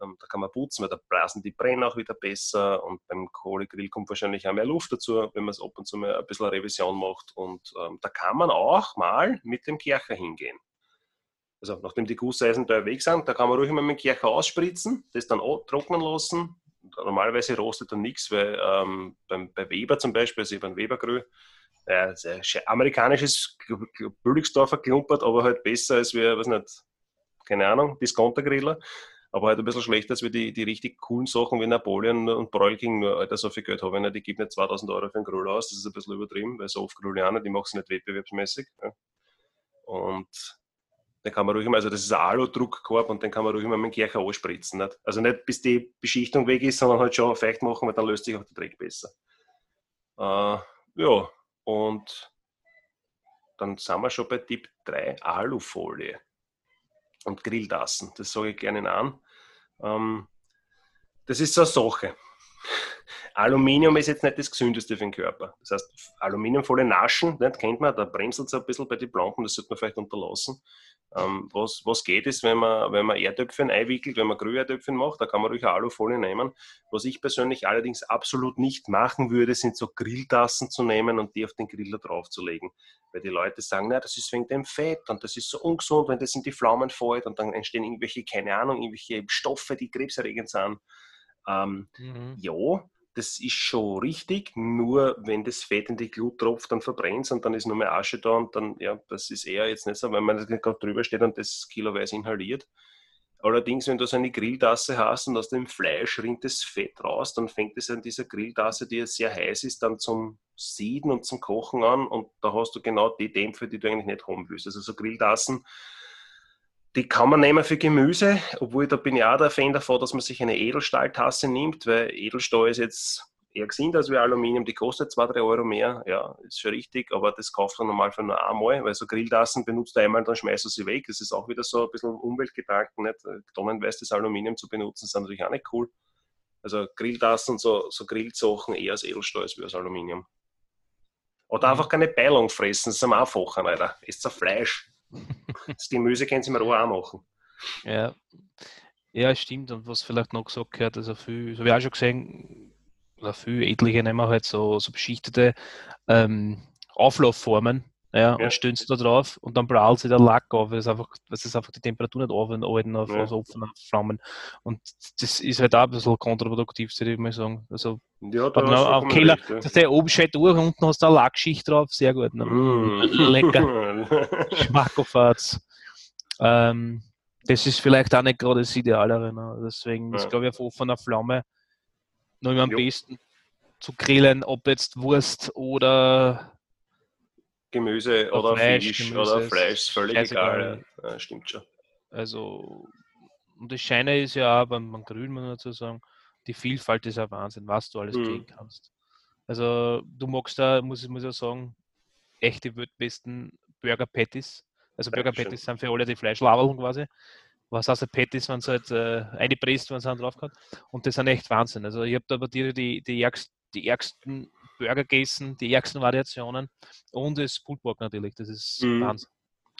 Ähm, da kann man putzen, weil da blasen die Brennen auch wieder besser und beim Kohlegrill kommt wahrscheinlich auch mehr Luft dazu, wenn man es ab und zu mal ein bisschen Revision macht. Und ähm, da kann man auch mal mit dem Kercher hingehen also nachdem die Gusseisen da weg sind, da kann man ruhig mal mit dem Kercher ausspritzen, das dann trocknen lassen. Normalerweise rostet dann nichts, weil ähm, beim, bei Weber zum Beispiel, also beim Webergrü, äh, amerikanisches Bülligsdorfer klumpert, aber halt besser als wir, was nicht, keine Ahnung, Discounter-Griller. Aber halt ein bisschen schlechter als wir die, die richtig coolen Sachen wie Napoleon und Broilking, nur Alter, so viel Geld habe ich nicht, die gibt nicht 2000 Euro für einen Grill aus, das ist ein bisschen übertrieben, weil so oft Grillianer, die machen es nicht wettbewerbsmäßig. Ja. Und den kann man ruhig mal, also das ist ein Alu-Druckkorb und den kann man ruhig mal mit dem Kircher anspritzen. Nicht? Also nicht bis die Beschichtung weg ist, sondern halt schon feucht machen, weil dann löst sich auch der Dreck besser. Äh, ja, und dann sind wir schon bei Tipp 3, Alufolie und Grilltassen. Das sage ich gerne an. Ähm, das ist so eine Sache. Aluminium ist jetzt nicht das Gesündeste für den Körper. Das heißt, Aluminiumfolie naschen, nicht, kennt man, da bremselt es ein bisschen bei den Planken, das sollte man vielleicht unterlassen. Ähm, was, was geht ist, wenn man, wenn man Erdöpfchen einwickelt, wenn man Grüherdöpfchen macht, da kann man ruhig Alufolie nehmen. Was ich persönlich allerdings absolut nicht machen würde, sind so Grilltassen zu nehmen und die auf den Griller draufzulegen. Weil die Leute sagen, na, das ist wegen dem Fett und das ist so ungesund, wenn das in die Flammen fällt und dann entstehen irgendwelche, keine Ahnung, irgendwelche Stoffe, die krebserregend sind. Ähm, mhm. Ja, das ist schon richtig, nur wenn das Fett in die Glut tropft, dann verbrennt es und dann ist nur mehr Asche da und dann, ja, das ist eher jetzt nicht so, wenn man gerade drüber steht und das kiloweise inhaliert. Allerdings, wenn du so eine Grilltasse hast und aus dem Fleisch rinnt das Fett raus, dann fängt es an dieser Grilltasse, die sehr heiß ist, dann zum Sieden und zum Kochen an und da hast du genau die Dämpfe, die du eigentlich nicht haben willst. Also so Grilltassen die kann man nehmen für Gemüse, obwohl da bin ich auch der Fan davon, dass man sich eine Edelstahltasse nimmt, weil Edelstahl ist jetzt eher gesund als wie Aluminium, die kostet 2, 3 Euro mehr, ja, ist schon richtig, aber das kauft man normal für nur einmal, weil so Grilltassen benutzt du einmal, dann schmeißt du sie weg. Das ist auch wieder so ein bisschen Umweltgedanken, nicht? Tonnenweiß Aluminium zu benutzen, ist natürlich auch nicht cool. Also Grilltassen, so, so Grillsachen eher als Edelstahl als wie als Aluminium. Oder mhm. einfach keine Beilung fressen, das ist am einfachen, Alter. Ist ein Fleisch. Das Gemüse können sie mir auch machen. Ja. ja, stimmt. Und was vielleicht noch gesagt gehört, also viel, so wie auch schon gesehen, oder viel etliche nehmen halt so, so beschichtete ähm, Auflaufformen ja, ja. und stöhnst da drauf und dann prallt sich der Lack auf, weil es einfach, weil es einfach die Temperatur nicht aufhalten auf, ja. auf offenen Flammen. Und das ist halt auch ein bisschen kontraproduktiv, würde ich mal sagen. Also, ja, da auf Keller, recht, ja. der oben steht durch, unten hast du eine Lackschicht drauf, sehr gut. Ne? Mm. Lecker. Schmackofatz. Ähm, das ist vielleicht auch nicht gerade das Idealere. Ne? Deswegen ist, glaube ich, auf offener Flamme noch immer am besten zu grillen, ob jetzt Wurst oder Gemüse oder, oder Fleisch, Fisch Gemüse oder Fleisch, ist völlig egal. Ja, stimmt schon. Also, und das Scheine ist ja auch beim, beim Grün, muss man dazu sagen, die Vielfalt ist ja Wahnsinn, was du alles mhm. kriegen kannst. Also, du magst da, muss ich muss ja sagen, echte weltbesten Burger Patties. Also, Burger Patties sind für alle die Fleischlaberln quasi. Was heißt Patties, wenn es halt äh, eingepresst, wenn es drauf kommt. Und das sind echt Wahnsinn. Also, ich habe da bei dir die, die, ärgsten, die ärgsten Burger gegessen, die ärgsten Variationen und das Pulled Pork natürlich. Das ist mhm. Wahnsinn.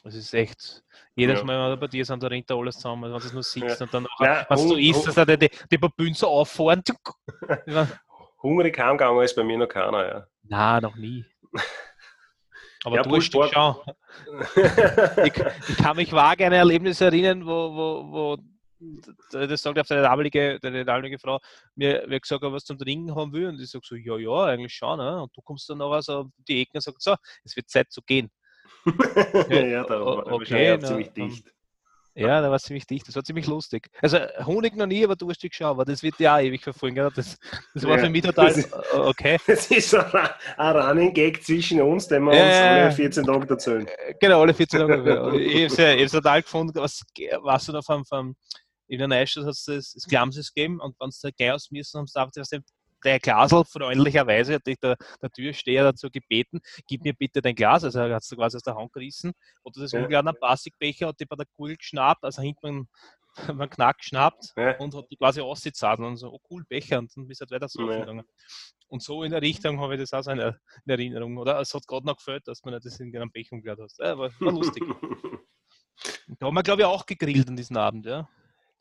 Das ist echt, jedes ja. Mal, wenn du bei dir sind, da rinnt da alles zusammen, wenn du es nur siehst ja. und dann auch, ja, was du isst, dass die, die, die Babünen so auffahren. Hungrig heimgegangen ist bei mir noch keiner, ja. Nein, noch nie. Aber ja, du hast schon. ich, ich, kann mich vage an Erlebnisse erinnern, wo, wo, wo das sagt auf deine damalige, deine damalige Frau, mir, mir gesagt hat, was zum Trinken haben will. Und ich sage so, ja, ja, eigentlich schon. Ne? Und du kommst dann noch so um die Ecken und sagst, so, es wird Zeit zu gehen. ja, da war okay, na, ziemlich dicht. Ja, da war ziemlich dicht. Das war ziemlich lustig. Also Honig noch nie, aber du hast dich geschaut. Aber das wird ja auch ewig verfolgen. Das, das war ja, für mich total okay. Das ist ein, ein Running Gag zwischen uns, den wir ja, uns alle 14 Tage erzählen. Genau, alle 14 Tage. ich habe es total gefunden, was, was du da vom, vom in der Neustadt hat es das, das Glamses gegeben und wenn es gleich ausmüssen, haben sie gesagt, der Glasl freundlicherweise hat dich der, der Türsteher dazu gebeten, gib mir bitte dein Glas. Also er hat es quasi aus der Hand gerissen. Oder das ja. unglaubliche Plastikbecher hat die bei der Kugel geschnappt, also hinten man Knack geschnappt ja. und hat die quasi ausgezahlt und so, oh cool, Becher und dann bist du halt weiter so ja. Und so in der Richtung habe ich das auch so in, in Erinnerung. Oder es hat gerade noch gefällt, dass man das in einem Becher umgehört hat. Ja, war, war lustig. da haben wir, glaube ich, auch gegrillt an diesem Abend, ja.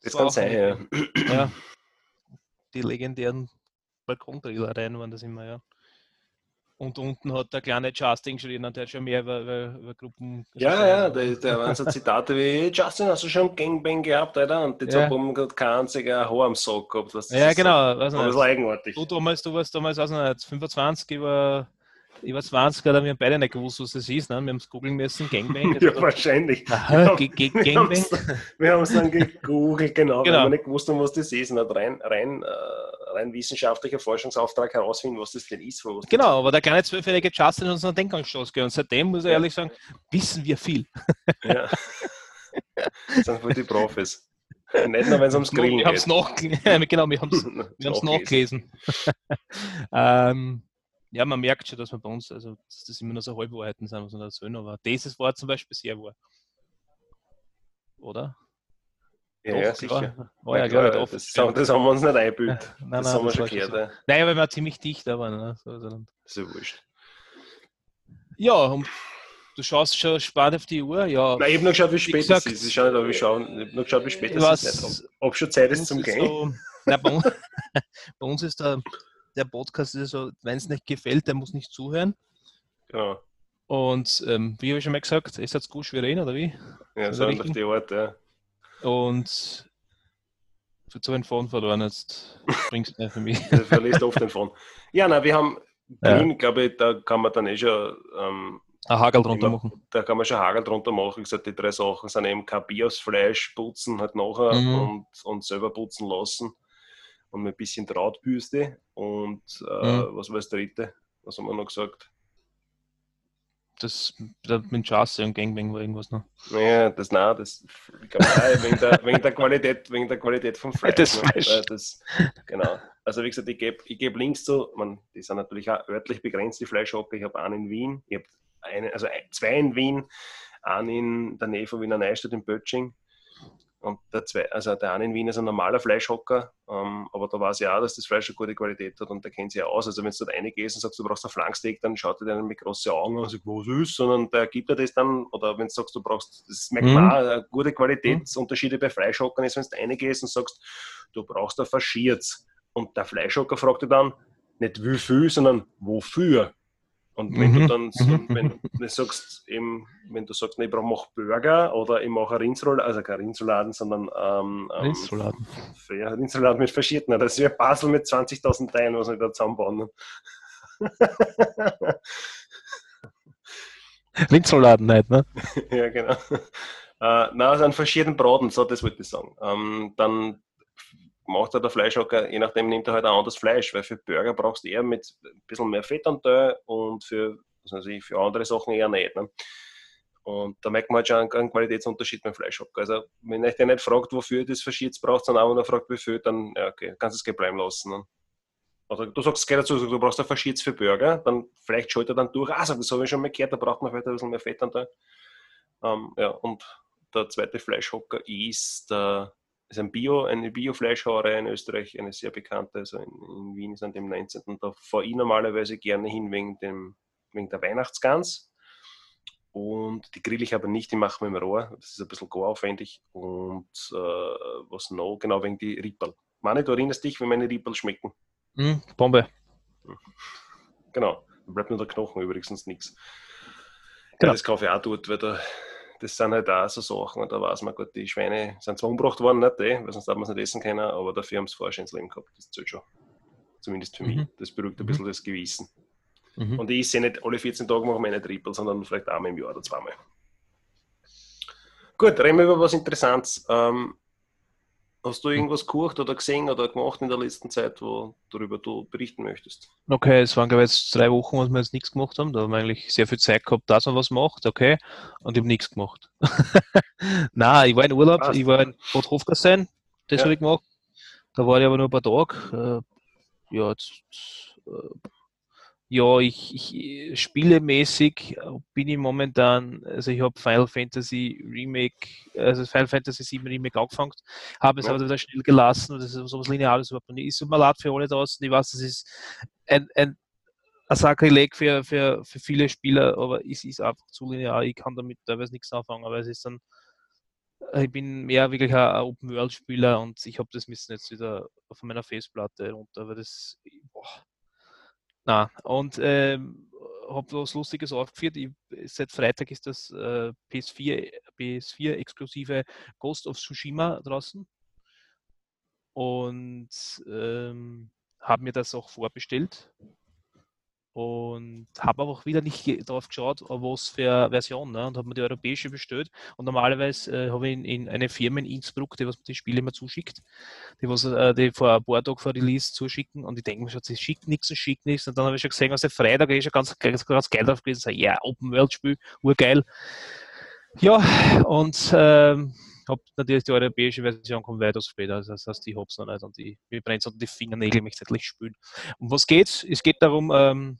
Das, das kann sein, ja. ja. Die legendären Balkongrillereien waren das immer, ja. Und unten hat der kleine Justin geschrien und der hat schon mehr über, über, über Gruppen Ja, ja, da, da waren so Zitate wie Justin, hast du schon Gangbang gehabt, Alter? Und die ja. Zappen hat kein einziger Haar am Sock gehabt. Was ja, genau. So, ein bisschen eigenartig. Du, damals, du warst damals also 25 über ich war 20 oder wir haben beide nicht gewusst, was das ist. Ne? Wir haben es googeln müssen, Gangbang. ja, wahrscheinlich. Aha, Gangbang. Wir haben es dann gegoogelt, genau, genau. weil wir nicht gewusst haben, was das ist. Und hat rein, rein, äh, rein wissenschaftlicher Forschungsauftrag herausfinden, was das denn ist. Was genau, aber der kleine zwölfjährige Justin hat uns einen Denkungsstoß gegeben. Und seitdem, muss ich ehrlich sagen, wissen wir viel. ja. Das sind wohl die Profis. Nicht nur, wenn es ums Grillen wir geht. Noch, genau, wir haben es nachgelesen. ähm, ja, man merkt schon, dass wir bei uns, also dass das immer nur so Halbwahrheiten sind, was wir erzählen, aber dieses war zum Beispiel sehr wahr. Oder? Ja, Doch, ja sicher. War ja, klar, das, das, haben, das, haben wir uns nicht eingebildet. Ja, nein, das nein, haben wir schon gehört. So. Nein, weil wir ziemlich dicht da waren. Ne? So, so. Das ist ja wurscht. Ja, und du schaust schon spät auf die Uhr. Ja, Nein, ich habe noch geschaut, wie spät gesagt, es ist. Ich, schaue nicht, ich, schaue, ich habe noch geschaut, wie spät es ist. Ob, schon Zeit ist zum Gehen. So, nein, bei, uns, bei uns ist der der Podcast ist so, wenn es nicht gefällt, der muss nicht zuhören. Ja. Und ähm, wie habe ich schon mal gesagt, ist das gut schwer oder wie? Ja, so auf die Art, ja. Und für so einen Phone verloren, jetzt bringst du für mich. Du verlierst oft den Phone. Ja, na, wir haben grün, ja. glaube ich, da kann man dann eh schon. Ähm, ein Hagel drunter immer, machen. Da kann man schon Hagel drunter machen. Ich gesagt, die drei Sachen sind eben kein Biosfleisch putzen halt nachher mhm. und, und selber putzen lassen und mit ein bisschen Drahtbürste und äh, mhm. was war das dritte? Was haben wir noch gesagt? Das mit Chassis und Gangbang war irgendwas noch. Naja, das nein, das glaub, nein, wegen, der, wegen, der Qualität, wegen der Qualität vom Fleisch. Das Fleisch. Ne? Das, genau. Also wie gesagt, ich gebe ich geb Links zu, man, die sind natürlich auch örtlich begrenzt, die Fleischhocker. Ich habe einen in Wien, ich habe eine, also zwei in Wien, einen in der Nähe von Wiener Neustadt in Bötsching Und der, zwei, also der eine in Wien ist ein normaler Fleischhocker, ähm, aber da weiß ich auch, dass das Fleisch eine gute Qualität hat und der kennt sich aus. Also wenn du dort reingehst und sagst, du brauchst ein Flanksteak, dann schaut er dir mit großen Augen an und sagt, was ist, sondern der gibt dir das dann, oder wenn du sagst, du brauchst, das merkt man mhm. auch, gute Qualitätsunterschiede bei Fleischhockern ist, wenn du reingehst und sagst, du brauchst ein Faschiert's. Und der Fleischhocker fragt dir dann, nicht wie viel, sondern wofür. Und wenn mhm. du dann so, mhm. wenn du sagst, eben, wenn du sagst, nee, ich brauche Burger oder ich mache Rindsrouladen, also kein Rindsrouladen, sondern ähm, ähm Rindsrouladen. Ja, Rindsrouladen mit verschiedenen. Das ist wie Puzzle mit 20.000 Teilen, was wir da zusammenbauen. Rindsrouladen nicht, ne? ja, genau. Äh, nein, also an verschiedenen Braten, so das wollte ich sagen. Ähm, dann macht er der Fleischhocker, je nachdem nimmt er halt ein anderes Fleisch, weil für Burger brauchst du eher mit ein bisschen mehr Fettanteil und für, also für andere Sachen eher nicht. Ne? Und da merkt man halt schon einen, Qualitätsunterschied beim Fleischhocker. Also, wenn euch der nicht fragt, wofür das Verschieds braucht, sondern auch nur fragt, wie viel, dann ja, okay, kannst du es bleiben lassen. Ne? Oder du sagst, geht dazu, du brauchst ein Verschieds für Burger, dann vielleicht schaltet er dann durch, also das habe ich schon mal gehört, da braucht man vielleicht ein bisschen mehr Fettanteil. Ähm, ja, und der zweite Fleischhocker ist der ein Bio, eine Bio-Fleischhauerei in Österreich, eine sehr bekannte, also in, in, Wien ist an dem 19. Da fahre ich normalerweise gerne hin wegen, dem, wegen der Weihnachtsgans. Und die grill ich aber nicht, die mache ich mit dem Rohr. Das ist ein bisschen gar aufwendig. Und äh, was noch? Genau wegen die Rippel. Mani, du erinnerst dich, wie meine Rippel schmecken? Mm, Bombe. Genau. Da bleibt nur der Knochen übrigens nichts. Genau. Ja, das kaufe ich auch dort, weil da das sind halt auch so Sachen, und da weiß man, gut, die Schweine sind zwar umgebracht worden, nicht, eh, weil sonst hat man es nicht essen können, aber dafür haben sie vorher ins Leben gehabt. Das zählt schon. Zumindest für mhm. mich. Das beruhigt ein bisschen mhm. das Gewissen. Mhm. Und ich sehe nicht alle 14 Tage mache meine Triple, sondern vielleicht einmal im Jahr oder zweimal. Gut, reden wir über was Interessantes. Ähm, Hast du irgendwas gekocht oder gesehen oder gemacht in der letzten Zeit, wo darüber du berichten möchtest? Okay, es waren glaube ich jetzt drei Wochen, wo wir jetzt nichts gemacht haben. Da haben wir eigentlich sehr viel Zeit gehabt, dass man was macht, okay. Und ich habe nichts gemacht. Nein, ich war in Urlaub, Passt. ich war in Bad Hofgassen, das ja. habe ich gemacht. Da war ich aber nur ein paar Tage. Äh, ja, jetzt, äh, ja, ich, ich spielemäßig bin ich momentan, also ich habe Final Fantasy Remake, also Final Fantasy 7 Remake angefangen, habe es ja. aber wieder schnell gelassen, das ist sowas Lineares überhaupt nicht. Ist immer leid für alle da Ich weiß, das ist ein, ein, ein Sakrileg für, für, für viele Spieler, aber es ist einfach zu linear. Ich kann damit teilweise nichts anfangen, aber es ist dann, ich bin mehr wirklich ein Open-World-Spieler und ich habe das müssen jetzt wieder auf meiner Festplatte runter, weil das, boah, na, und ähm, habe was Lustiges aufgeführt. Ich, seit Freitag ist das äh, PS4, PS4 exklusive Ghost of Tsushima draußen. Und ähm, habe mir das auch vorbestellt und habe aber auch wieder nicht darauf geschaut, was für Version, ne? und habe mir die europäische bestellt. Und normalerweise äh, habe ich in, in, eine Firma in Innsbruck, die was mir die Spiele immer zuschickt, die was äh, die vor ein paar Tagen vor Release zuschicken und ich denke mir schon, sie schickt nichts und schickt nichts. Und dann habe ich schon gesehen, der Freitag ist schon ganz, ganz, ganz geil drauf gewesen. Ja, Open World Spiel, urgeil. Ja, und ähm, habe natürlich die europäische Version kommt weitaus später, also das heißt, ich habe es noch nicht und die, mir brennt so die Fingernägel mich zeitlich spülen. Um was geht's? Es geht darum, ähm,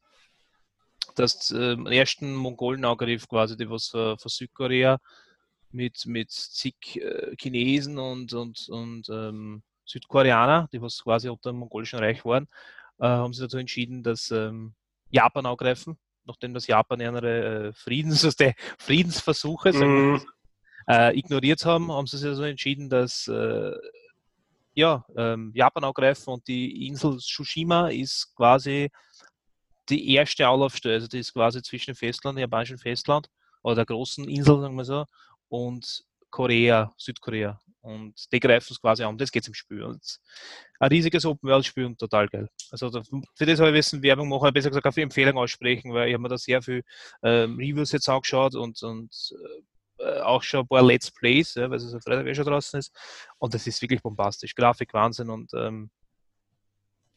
dass äh, ersten Mongolenangriff quasi, die was von, von Südkorea mit, mit zig äh, Chinesen und, und, und ähm, Südkoreaner, die was quasi unter dem mongolischen Reich waren, äh, haben sie dazu entschieden, dass ähm, Japan angreifen, nachdem das Japan ihre äh, Friedens, also Friedensversuche mm. Äh, ignoriert haben, haben sie sich also entschieden, dass äh, ja, ähm, Japan angreifen und die Insel Tsushima ist quasi die erste Anlaufstelle, also die ist quasi zwischen dem Festland, dem japanischen Festland oder der großen Insel, sagen wir so, und Korea, Südkorea. Und die greifen es quasi an. Das geht im Spiel. Und ein riesiges Open-World-Spiel und total geil. Also für das habe ich wissen Werbung machen, besser gesagt auf Empfehlung aussprechen, weil ich habe mir da sehr viel ähm, Reviews jetzt angeschaut und, und äh, auch schon ein paar Let's Plays, ja, weil es auf Freitag eh schon draußen ist. Und das ist wirklich bombastisch. Grafik, Wahnsinn und ähm,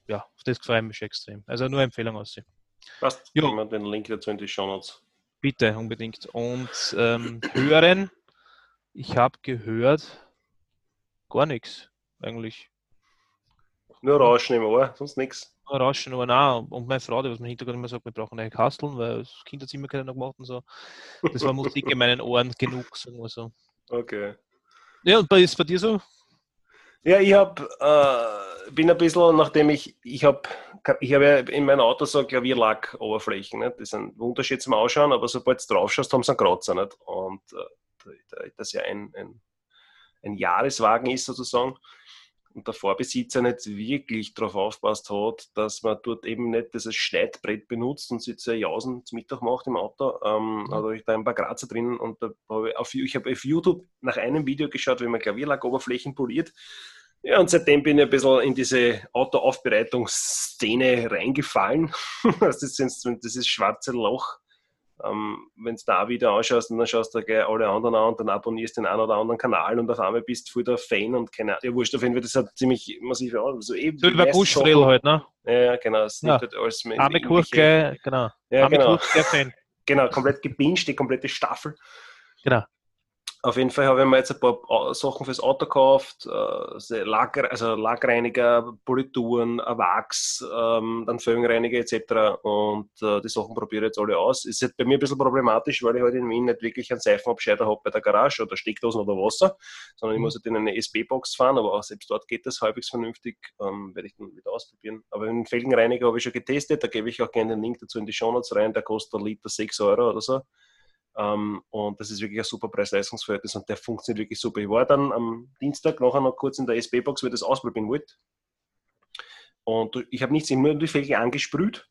ja, auf das gefällt mich extrem. Also nur Empfehlung aussehen. Passt, ja. wir den Link dazu in die Show Notes. Bitte, unbedingt. Und ähm, hören, ich habe gehört, gar nichts eigentlich. Nur Rauschen im Ohr, sonst nichts. Nur Rauschen im Ohr, nein. Und meine Frau, die was mir Hintergrund immer sagt, wir brauchen eine Kasteln, weil das Kinderzimmer keiner noch gemacht und so. Das war Musik in meinen Ohren genug, sagen wir so. Okay. Ja, und ist bei dir so? Ja, ich hab, äh, bin ein bisschen, nachdem ich, ich habe ich hab ja in meinem Auto so Klavierlack-Oberflächen. Das ist ein Unterschied zum Ausschauen, aber sobald du drauf schaust, haben sie einen Kratzer. Nicht? Und äh, das ja ein, ein, ein Jahreswagen ist sozusagen und der Vorbesitzer nicht wirklich darauf aufpasst hat, dass man dort eben nicht dieses Schneidbrett benutzt und sich zu Jausen zum Mittag macht im Auto, ähm, mhm. habe ich da ein paar Kratzer drin und da habe ich, auf, ich habe auf YouTube nach einem Video geschaut, wie man Klavierlackoberflächen poliert. Ja, und seitdem bin ich ein bisschen in diese Autoaufbereitungsszene reingefallen. das, ist, das ist schwarze Loch ähm, wenn du da wieder anschaust und dann schaust du gleich alle anderen an und dann abonnierst den einen oder anderen Kanal und auf einmal bist du voll der Fan und keine Ahnung. Ja, wurscht, auf jeden Fall, das hat ziemlich massiv aus. Also eben so über Buschfrill halt, ne? Ja, genau. Es ja. halt alles mit Arme Kurke, genau. Ja, Arme genau. Kurke, Fan. Genau, komplett gebinged, die komplette Staffel. Genau. Auf jeden Fall habe ich mir jetzt ein paar Sachen fürs Auto gekauft, äh, Lack, also Lackreiniger, Polituren, Wachs, ähm, dann Föhnreiniger etc. Und äh, die Sachen probiere ich jetzt alle aus. Ist jetzt bei mir ein bisschen problematisch, weil ich heute halt in Wien nicht wirklich einen Seifenabscheider habe bei der Garage oder Steckdosen oder Wasser, sondern ich mhm. muss halt in eine SB-Box fahren, aber auch selbst dort geht das halbwegs vernünftig. Ähm, werde ich dann wieder ausprobieren. Aber den Felgenreiniger habe ich schon getestet, da gebe ich auch gerne den Link dazu in die Show Notes rein, der kostet ein Liter 6 Euro oder so. Ähm, und das ist wirklich ein super Preis-Leistungsverhältnis und der funktioniert wirklich super. Ich war dann am Dienstag nachher noch kurz in der SB-Box, weil ich das ausprobieren wollte. Und ich habe nichts, ich nur die Felge angesprüht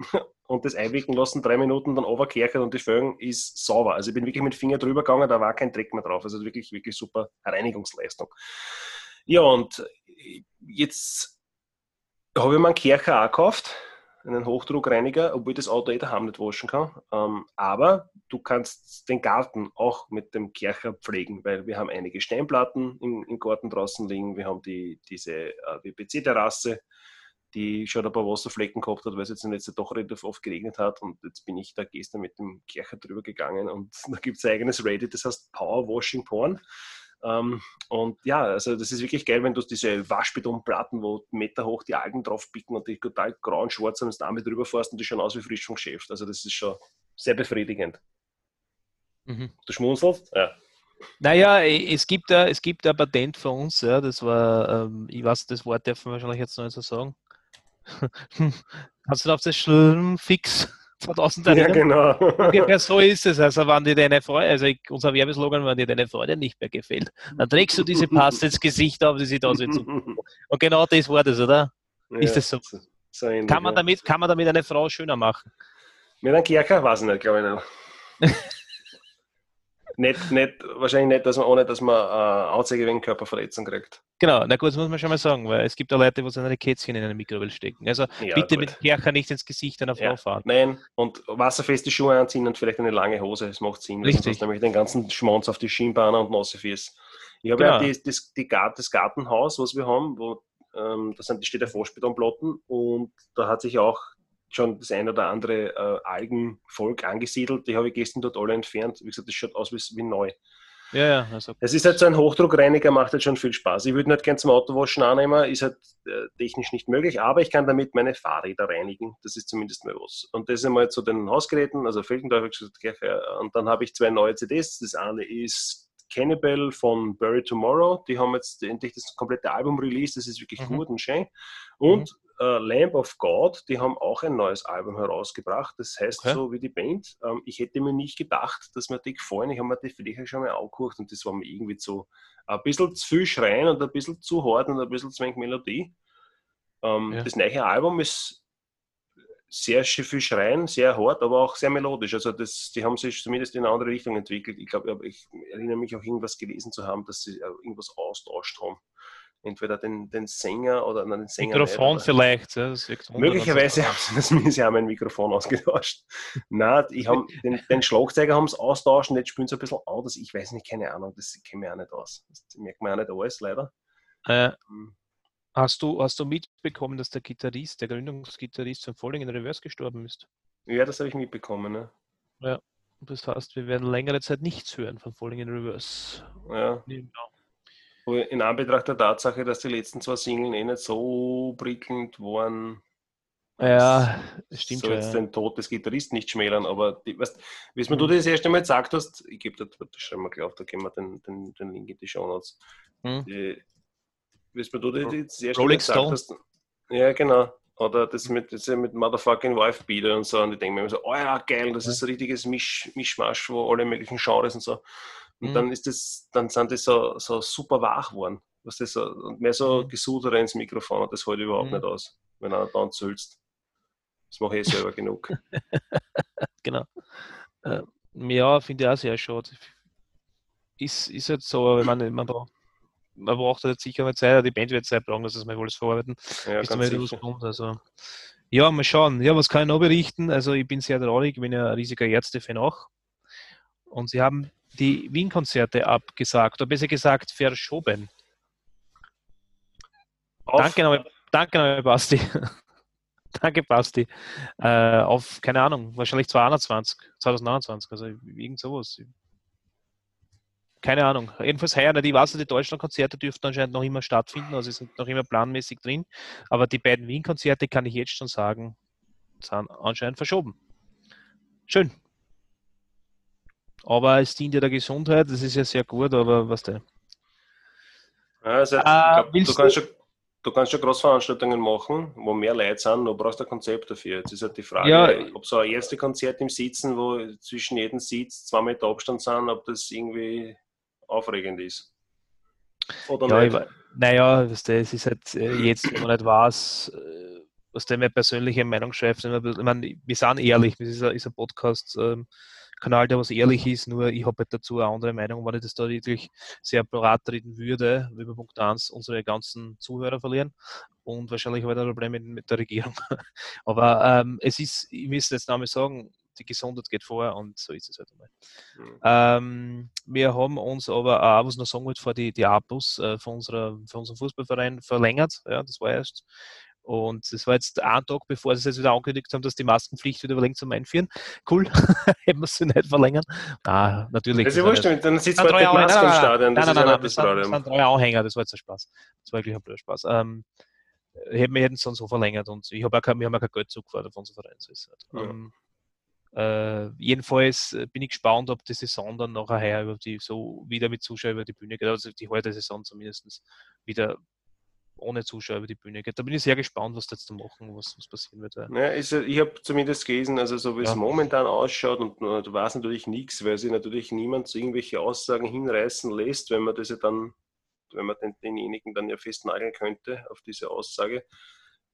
und das einwickeln lassen, drei Minuten, dann overkerchert und die Felgen ist sauber. Also ich bin wirklich mit dem Finger drüber gegangen, da war kein Dreck mehr drauf. Also wirklich, wirklich super Reinigungsleistung. Ja, und jetzt habe ich mir einen Kercher auch gekauft einen Hochdruckreiniger, obwohl das Auto eh daheim nicht waschen kann. Ähm, aber du kannst den Garten auch mit dem Kercher pflegen, weil wir haben einige Steinplatten im, im Garten draußen liegen. Wir haben die, diese äh, WPC-Terrasse, die schon ein paar Wasserflecken gehabt hat, weil es jetzt in letzter doch relativ oft geregnet hat. Und jetzt bin ich da gestern mit dem Kercher drüber gegangen und da gibt es ein eigenes Reddit, das heißt Power Washing Porn. Ähm, und ja, also das ist wirklich geil, wenn du diese Waschbetonplatten, wo Meter hoch die Algen drauf picken und dich total grau und schwarz und damit drüber fährst und die schauen aus wie frisch vom Geschäft. Also das ist schon sehr befriedigend. Mhm. Du schmunzelst? Ja. Naja, es gibt ein Patent für uns, ja, das war, ähm, ich weiß, das Wort dürfen wir wahrscheinlich jetzt noch nicht so sagen. Kannst du auf das Schlimm fix? 2001. Ja, genau. Ungefähr so ist es. Also, wenn dir deine Freude, also unser Werbeslogan, wenn dir deine Freude nicht mehr gefällt, dann trägst du diese Paste ins Gesicht auf, die sie da sitzen. Und genau das war das, oder? Ja, ist das so? so ähnlich, kann, man damit, kann man damit eine Frau schöner machen? Mit einem Kerker weiß ich nicht, glaube ich nicht. nicht, nicht, wahrscheinlich nicht, dass man ohne, dass man äh, Anzeige wegen Körperverletzung kriegt. Genau, na gut, das muss man schon mal sagen, weil es gibt ja Leute, die seine Kätzchen in eine Mikrowelle stecken. Also ja, bitte gut. mit Kercher nicht ins Gesicht einer Frau ja, fahren. Nein, und wasserfeste Schuhe anziehen und vielleicht eine lange Hose, das macht Sinn. Richtig. Sonst nämlich den ganzen Schmonz auf die Schienbahner und nasse Füße. Ich habe genau. ja die, das, die, das Gartenhaus, was wir haben, wo ähm, da sind, steht der Vorspielplatten und da hat sich auch schon das ein oder andere äh, Algenvolk angesiedelt. Die habe ich gestern dort alle entfernt. Wie gesagt, das schaut aus wie, wie neu. Ja, ja. Also. Es ist halt so ein Hochdruckreiniger, macht halt schon viel Spaß. Ich würde nicht gerne zum Autowaschen annehmen, ist halt äh, technisch nicht möglich, aber ich kann damit meine Fahrräder reinigen. Das ist zumindest mal was. Und das ist einmal zu den Hausgeräten, also Felgendorf, und dann habe ich zwei neue CDs. Das eine ist Cannibal von Bury Tomorrow. Die haben jetzt endlich das komplette Album released. Das ist wirklich mhm. gut und schön. Und mhm äh, Lamb of God, die haben auch ein neues Album herausgebracht. Das heißt okay. so wie die Band. Ähm, ich hätte mir nicht gedacht, dass mir die gefallen. Ich habe mir die Fläche schon mal angeguckt und das war mir irgendwie so ein bisschen zu viel Schreien und ein bisschen zu hart und ein bisschen zu wenig Melodie. Ähm, ja. Das neue Album ist sehr viel Schreien, sehr hart, aber auch sehr melodisch. Also das, die haben sich zumindest in eine andere Richtung entwickelt. Ich glaube, ich erinnere mich auch irgendwas gelesen zu haben, dass sie irgendwas austauscht haben entweder den, den Sänger oder nein, den Sänger. Mikrofon nicht, vielleicht. Ja, möglicherweise haben sie das, sie haben ein Mikrofon ausgetauscht. Nein, ich hab, den, den Schlagzeuger haben sie austauscht und jetzt spielen sie ein bisschen anders. Ich weiß nicht, keine Ahnung, das kenne ich auch nicht aus. Das merkt man auch nicht alles, leider. Äh. Hast, du, hast du mitbekommen, dass der Gitarrist, der Gründungsgitarrist von Falling in Reverse gestorben ist? Ja, das habe ich mitbekommen. Ne? Ja, das heißt, wir werden längere Zeit nichts hören von Falling in Reverse. Ja. ja in Anbetracht der Tatsache, dass die letzten zwei Singles eh nicht so prickelnd waren, Ja, das stimmt soll schon. jetzt Ja. den Tod des Gitarristen nicht schmälern, aber die, weißt, wie es mir Mhm. du das erste Mal gesagt hast, ich gebe das, das schreiben wir gleich auf, da geben wir den, den, den Link in die Show Notes. Mhm. Die, wie es mir du das das erste Rolling Stone. hast, ja genau, oder das mit, das mit Motherfucking Wife Beater und so, und ich denke mir immer so, oh ja, geil, das ist ein richtiges Misch, Mischmasch, wo alle möglichen Genres und so. Und Mhm. dann ist das, dann sind die so, so super wach geworden. Was das so, und mehr so Mhm. gesuderer ins Mikrofon und das hält überhaupt Mhm. nicht aus, wenn einer dann zülzt. Das mache ich eh selber genug. Genau. Äh, ja, finde ich auch sehr schade. Ist, ist halt so, aber ich meine, man braucht, man braucht halt sicher mal Zeit, die Band wird Zeit brauchen, dass das mal alles verarbeiten, Ja, bis mal was kommt. Also, ja, mal schauen. Ja, was kann ich noch berichten? Also, ich bin sehr traurig, ich bin ja ein riesiger Ärzte-Fan auch. Und sie haben die Wien-Konzerte abgesagt, oder besser gesagt verschoben. Auf, Danke, nochmal- danke, nochmal, Basti. danke, Basti. Äh, auf, keine Ahnung, wahrscheinlich 2021, 2029, also irgend sowas. Keine Ahnung. Jedenfalls heuer nicht. Ich weiß, die Deutschland-Konzerte dürften anscheinend noch immer stattfinden, also sie sind noch immer planmäßig drin. Aber die beiden Wien-Konzerte kann ich jetzt schon sagen, sind anscheinend verschoben. Schön. Aber es dient ja der Gesundheit, das ist ja sehr gut, aber was. Ja, also jetzt, Ah, glaub, du, kannst schon, du kannst schon Großveranstaltungen machen, wo mehr Leute sind, du brauchst ein Konzept dafür. Jetzt ist halt die Frage, Ja. ob so ein erste Konzert im Sitzen, wo zwischen jedem Sitz zwei Meter Abstand sind, ob das irgendwie aufregend ist. Oder Ja, ich, nicht? naja, es ist halt äh, jetzt, wenn man nicht weiß, äh, was der meine persönliche Meinung schreibt. Ich meine, wir sind ehrlich, das ist ein, ist ein Podcast-Kanal, der was ehrlich ist, nur ich habe halt dazu eine andere Meinung, wenn ich das da wirklich sehr parat reden würde, über Punkt 1 unsere ganzen Zuhörer verlieren und wahrscheinlich habe ich da ein Problem mit, mit der Regierung. Aber ähm, es ist, ich muss jetzt einmal sagen, die Gesundheit geht vor und so ist es halt einmal. Mhm. Ähm, wir haben uns aber auch, was ich noch sagen wollte, vor die, die A-Bus äh, von, unserer, von unserem Fußballverein verlängert. Ja, das war erst. Und das war jetzt ein Tag, bevor sie es jetzt wieder angekündigt haben, dass die Maskenpflicht wieder zum Einführen. Cool. Hätten wir sie nicht verlängern. Ah, natürlich. Das ist ja wurscht, dann sitzt die treue Maske im. Stadion, das Nein, nein, nein, das sind, das sind treue Anhänger, das war jetzt ein Spaß. Das war wirklich ein blöder Spaß. Ähm, hätten wir hätten es dann so verlängert und ich habe auch kein, wir haben auch kein Geld zugefordert von unserem Verein. So ist halt. Ja. ähm, äh, jedenfalls äh, bin ich gespannt, ob die Saison dann nachher über die, so wieder mit Zuschauern über die Bühne geht, also die heutige Saison zumindest wieder ohne Zuschauer über die Bühne geht. Da bin ich sehr gespannt, was da jetzt machen, was, was passieren wird. weil- Ja, ist, ich habe zumindest gelesen, also so wie es Ja. momentan ausschaut, und du weißt natürlich nichts, weil sich natürlich niemand zu irgendwelche Aussagen hinreißen lässt, wenn man das ja dann, wenn man den, denjenigen dann ja festnageln könnte auf diese Aussage.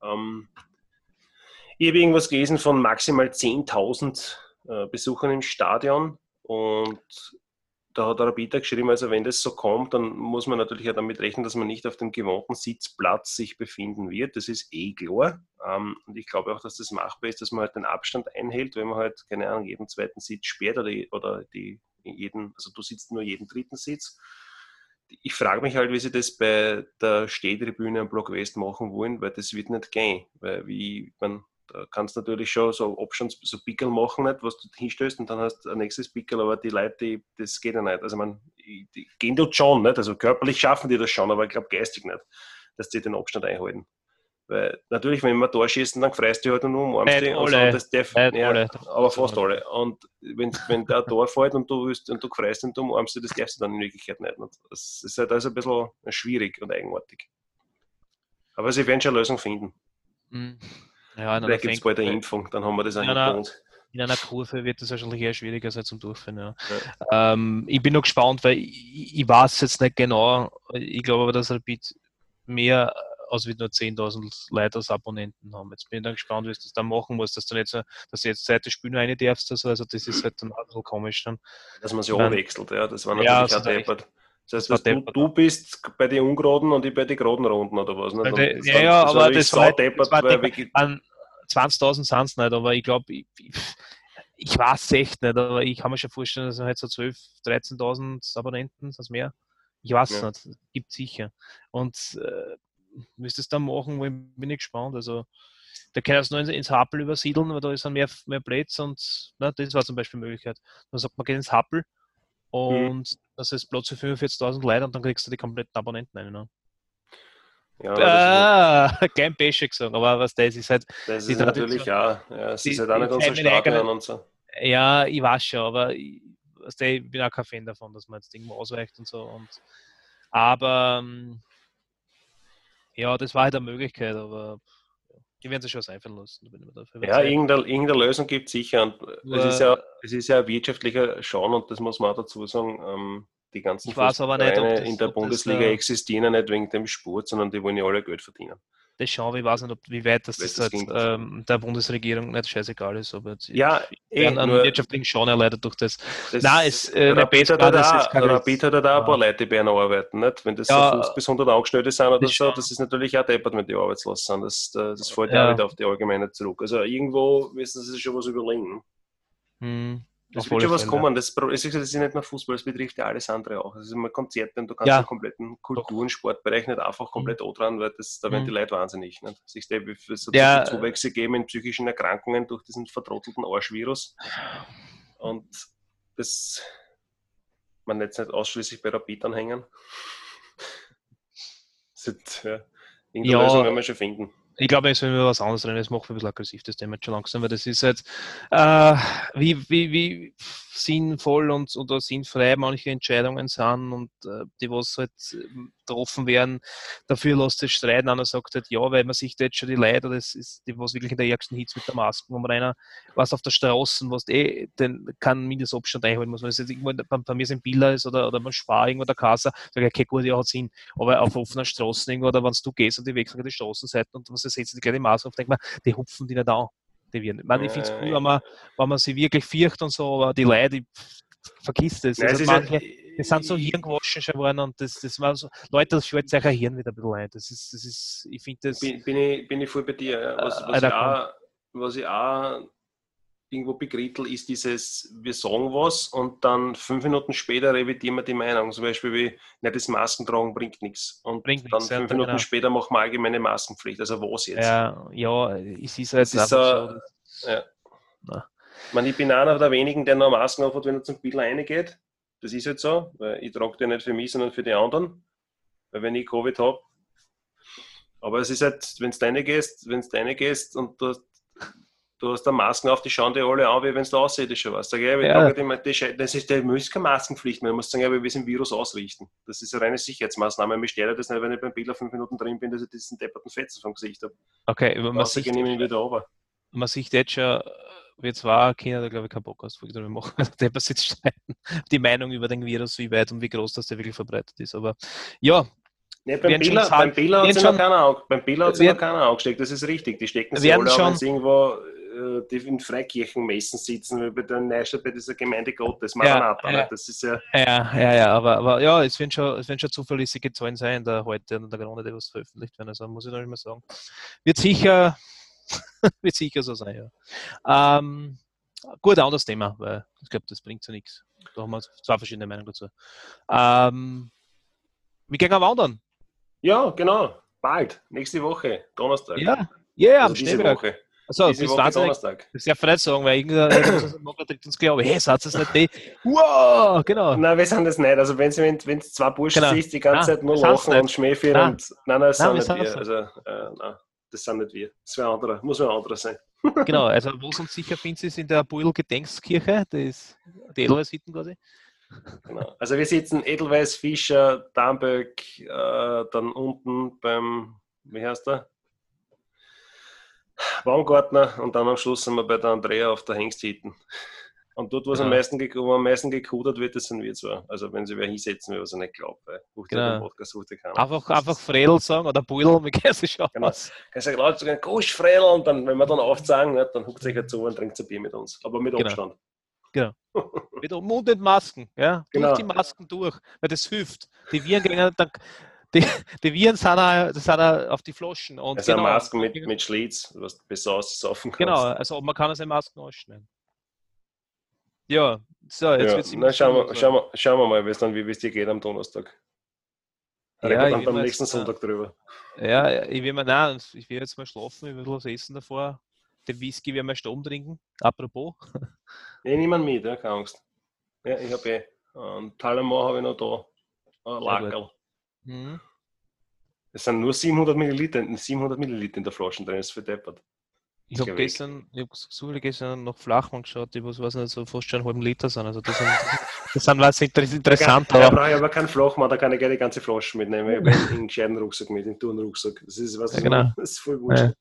Ähm, ich habe irgendwas gelesen von maximal 10.000 äh, Besuchern im Stadion und da hat der Rabita geschrieben, also wenn das so kommt, dann muss man natürlich auch damit rechnen, dass man nicht auf dem gewohnten Sitzplatz sich befinden wird. Das ist eh klar. Ähm, und ich glaube auch, dass das machbar ist, dass man halt den Abstand einhält, wenn man halt, keine Ahnung, jeden zweiten Sitz sperrt oder, oder die, jeden, also du sitzt nur jeden dritten Sitz. Ich frage mich halt, wie sie das bei der Stehtribüne am Block West machen wollen, weil das wird nicht gehen. Weil wie, man, da kannst du natürlich schon so Options, so Pickel machen, nicht, was du hinstellst und dann hast du ein nächstes Pickel, aber die Leute, die, das geht ja nicht. Also man, gehen dort schon, nicht? Also körperlich schaffen die das schon, aber ich glaube geistig nicht, dass die den Abstand einhalten. Weil natürlich, wenn wir da schießen, dann freust du halt und umarmst die und alle. so, das darf, Nicht ja, alle. aber fast alle. Und wenn, wenn der Tor fällt und du, willst, und du freust und du umarmst, die, das darfst du dann in Wirklichkeit nicht. Und das ist halt also ein bisschen schwierig und eigenartig. Aber sie werden schon eine Lösung finden. Mhm. Ja, Vielleicht gibt es bald eine Impfung, dann haben wir das auch Ja, na, hinter uns. in einer Kurve wird das wahrscheinlich eher schwieriger sein zum Durchführen. Ja. Ähm, ich bin noch gespannt, weil ich, ich weiß jetzt nicht genau. Ich glaube aber, dass Rapid mehr als wie nur 10.000 Leute als Abonnenten haben. Jetzt bin ich dann gespannt, wie es das dann machen muss, dass du nicht so, dass du jetzt seit der Spiel nur eine darfst. Also, also das ist halt dann auch ein bisschen komisch dann. Dass man sich Nein. anwechselt, ja, das war Ja, natürlich das auch er deppert. Das heißt, du, deppert. du bist bei den Ungeraden und ich bei den geraden Runden oder was? Und der- das ja, ja, aber das war- saudeppert, das war deppert. An 20.000 sind es nicht, aber ich glaube, ich, ich, ich weiß es echt nicht, aber ich kann mir schon vorstellen, dass halt so 12.000, 13.000 Abonnenten, das mehr. Ich weiß es Ja. nicht, gibt sicher. Und äh, müsste es dann machen, bin ich gespannt. Also, da kann es nur ins, ins Happel übersiedeln, weil da ist dann mehr, mehr Plätze und na, das war zum Beispiel eine Möglichkeit. Dann sagt man, geht ins Happel und das ist Platz für 45.000 Leute und dann kriegst du die kompletten Abonnenten ein. Ne? Ja, ah, kein Pesche gesagt, aber was das ist halt. Das ist natürlich auch, ja, es ist halt auch nicht unser Stadion und so. Ja, ich weiß schon, aber ich, ich bin auch kein Fan davon, dass man jetzt irgendwo ausweicht und so. Und, aber ähm, ja, das war halt eine Möglichkeit, aber die werden sich schon was einfallen lassen. ja, irgendeine, irgendeine, Lösung gibt es sicher. Und es, ist ja, es ist ja ein wirtschaftlicher Schauen und das muss man auch dazu sagen. Ähm, die ganzen ich nicht, das, in der Bundesliga das, existieren ja nicht wegen dem Sport, sondern die wollen ja alle Geld verdienen das schauen wir, ich weiß nicht, ob, wie weit das, das, das halt, ähm, der Bundesregierung nicht scheißegal ist, aber jetzt ja, eh, einen wirtschaftlichen Schaden erleidet durch das. das Nein, es, äh, Rapid hat auch, Rapid hat ein paar Leute, die bei einer arbeiten, nicht? wenn das ja, so 50 bis 100 Angestellte sind oder so, das ist natürlich auch deppert, wenn die arbeitslos sind, das, das fällt ja auch wieder auf die Allgemeine zurück. Also irgendwo müssen sie sich schon was überlegen. Hm. Das wird schon was kommen. Das, das, ist, nicht nur Fußball, das betrifft ja alles andere auch. Das ist immer Konzerte und du kannst ja. den kompletten Kultur- und Sportbereich nicht einfach komplett mhm. dran, weil das, da werden mhm. die Leute wahnsinnig. Nicht? Sich da so ja. Zuwächse geben in psychischen Erkrankungen durch diesen vertrottelten Arschvirus. Und das man jetzt nicht ausschließlich bei Rapid anhängen. Das ist, ja, irgendeine ja. Lösung werden wir schon finden ich glaube, es wenn wir was anderes reden, das macht ein bisschen aggressiv, das Thema schon langsam, weil das ist jetzt, äh, wie, wie, wie sinnvoll und oder sinnfrei manche Entscheidungen sind und äh, die, was halt getroffen werden, dafür lässt es streiten. Einer sagt halt, ja, weil man sich da jetzt schon die Leute, das ist die, was wirklich in der ärgsten Hitze mit der Maske, wo man einer, was auf der Straße, was eh, den kann Mindestabstand einhalten muss. Wenn es jetzt irgendwo bei, bei mir sind Bilder ist oder, oder man spart irgendwo der Kasse, sage ich, okay, gut, ja, hat Sinn. Aber auf offener Straße irgendwo, oder wenn du gehst und die wechseln die Straßenseiten und was setzen die gleiche Maske auf, denkt man, die hupfen die nicht an. Die werden. Ich, meine, ich finde es cool, wenn man, wenn man sie wirklich fürcht und so, aber die Leute, ich vergiss das. Nein, also manche, die sind so hirngewaschen schon geworden und das, das war so, Leute, das schwört sich ein Hirn wieder ein bisschen ein. Das ist, das ist, ich finde das. Bin, bin, ich, bin ich voll bei dir. Was, was, äh, ich auch, was ich auch irgendwo begrittel, ist dieses, wir sagen was und dann fünf Minuten später revidieren wir die Meinung. Zum Beispiel wie, ne, das Maskentragen bringt nichts. Und bringt dann nichts, fünf ja, Minuten genau. später machen wir allgemeine Maskenpflicht. Also was jetzt? Ja, ja es ist halt das ist so, so ja. Ich, meine, ich bin einer der wenigen, der noch Masken aufhat, wenn er zum Bild reingeht. Das ist halt so, weil ich trage die nicht für mich, sondern für die anderen. Weil wenn ich Covid habe, aber es ist halt, wenn du deine gehst, wenn du deine gehst und du, du hast da Masken auf, die schauen dir alle an, wie wenn es da aussieht, ist schon was. Sag ich, ja. die, das ist, der muss keine Maskenpflicht mehr. Du musst sagen, ja, wir müssen ein Virus ausrichten. Das ist eine reine Sicherheitsmaßnahme. Mich stört das nicht, wenn ich beim Bilder fünf Minuten drin bin, dass ich diesen depperten Fetzen vom Gesicht habe. Okay, man sieht, wieder man sieht jetzt schon, wir zwar China da glaube ich keinen Podcast wir machen, der sitzt streiten, die Meinung über den Virus, wie weit und wie groß das der wirklich verbreitet ist. Aber ja, Nee, beim Bela, hat sich noch keiner, beim Bela hat sich noch keiner angesteckt, das ist richtig. Die stecken sich alle schon, wenn irgendwo äh, die in Freikirchenmessen sitzen, wie bei der Neustadt, bei dieser Gemeinde Gottes, Maranatha. Ja, ja. Das ist ja, ja, ja, ja, aber, aber ja, es werden schon, es werden schon zuverlässige Zahlen sein, da heute und der Corona, die was veröffentlicht werden, also muss ich noch nicht mehr sagen. Wird sicher, wird sicher so sein, ja. Ähm, gut, anderes Thema, weil ich glaube, das bringt so nichts. Da haben wir zwei verschiedene Meinungen dazu. Ähm, wir gehen wandern. Ja, genau. Bald. Nächste Woche, Donnerstag. Ja, ja, yeah, also am Schneeberg. Woche. Also, diese bis Woche Donnerstag. Das darf ich nicht sagen, weil irgendeiner trägt uns glaube, hey, sagt es nicht die? Wow, genau. Nein, wir sind das nicht. Also, wenn es zwei Burschen genau. siehst, die ganze nein, Zeit nur lachen und schmähführen und. Nein, nein, das nein, sind nicht wir. Also, äh, nein, das sind nicht wir. Das wäre andere. Muss ein anderer sein. genau, also, wo es uns sicher findet, ist in der Buhl-Gedenkskirche. Das ist die Edelweiß hinten quasi. Genau. Also wir sitzen Edelweiß, Fischer, Damböck, äh, dann unten beim, wie heißt der? Baumgartner und dann am Schluss sind wir bei der Andrea auf der Hengsthitten. Und dort, wo, genau. am meisten, wo am meisten gekudert wird, das sind wir zwar. Also wenn sie wer hinsetzen will, was ich nicht glaube. Genau. Einfach, einfach Fredel sagen oder Buidel, wie geht es schon genau. aus. Kannst du laut sagen, Gusch, Fredel, und dann, wenn wir dann aufzeigen, dann huckt sich halt zu und trinkt ein Bier mit uns. Aber mit genau. Abstand. Genau. mit Mund und Masken, ja. Genau. Durch die Masken durch, weil das hilft. Die Viren gehen dann die, die Viren sind, auch, sind auch auf die Flaschen. Und also genau, Masken mit, mit Schlitz, was du besser aussaufen kannst. Genau, also man kann also Masken ausschneiden. Ja, so, jetzt ja, wird es schauen, wir, schauen, wir, schauen wir mal, wie es dir geht am Donnerstag. Ja, dann beim nächsten jetzt, Sonntag drüber. Ja, ich will mir, nein, ich will jetzt mal schlafen, ich will was essen davor. Den Whisky werden wir Sturm trinken. Apropos. Nee, niemand mit, ja, keine Angst. Ja, ich habe eh. Und Talamar habe ich noch da. Ein Lackerl. Mhm. Es sind nur 700 Milliliter, 700 Milliliter in der Flasche drin, das ist für deppert. Ich habe gestern, ich habe gestern noch Flachmann geschaut, die was weiß nicht, so fast schon einen halben Liter sind. Also das sind, das sind was interessant. Da brauche ich aber keinen Flachmann, da kann ich gerne die ganze Flasche mitnehmen. Ich habe einen gescheiten Rucksack mit, einen Turnrucksack. Das ist was, ja, genau. das ist voll wurscht. Ja.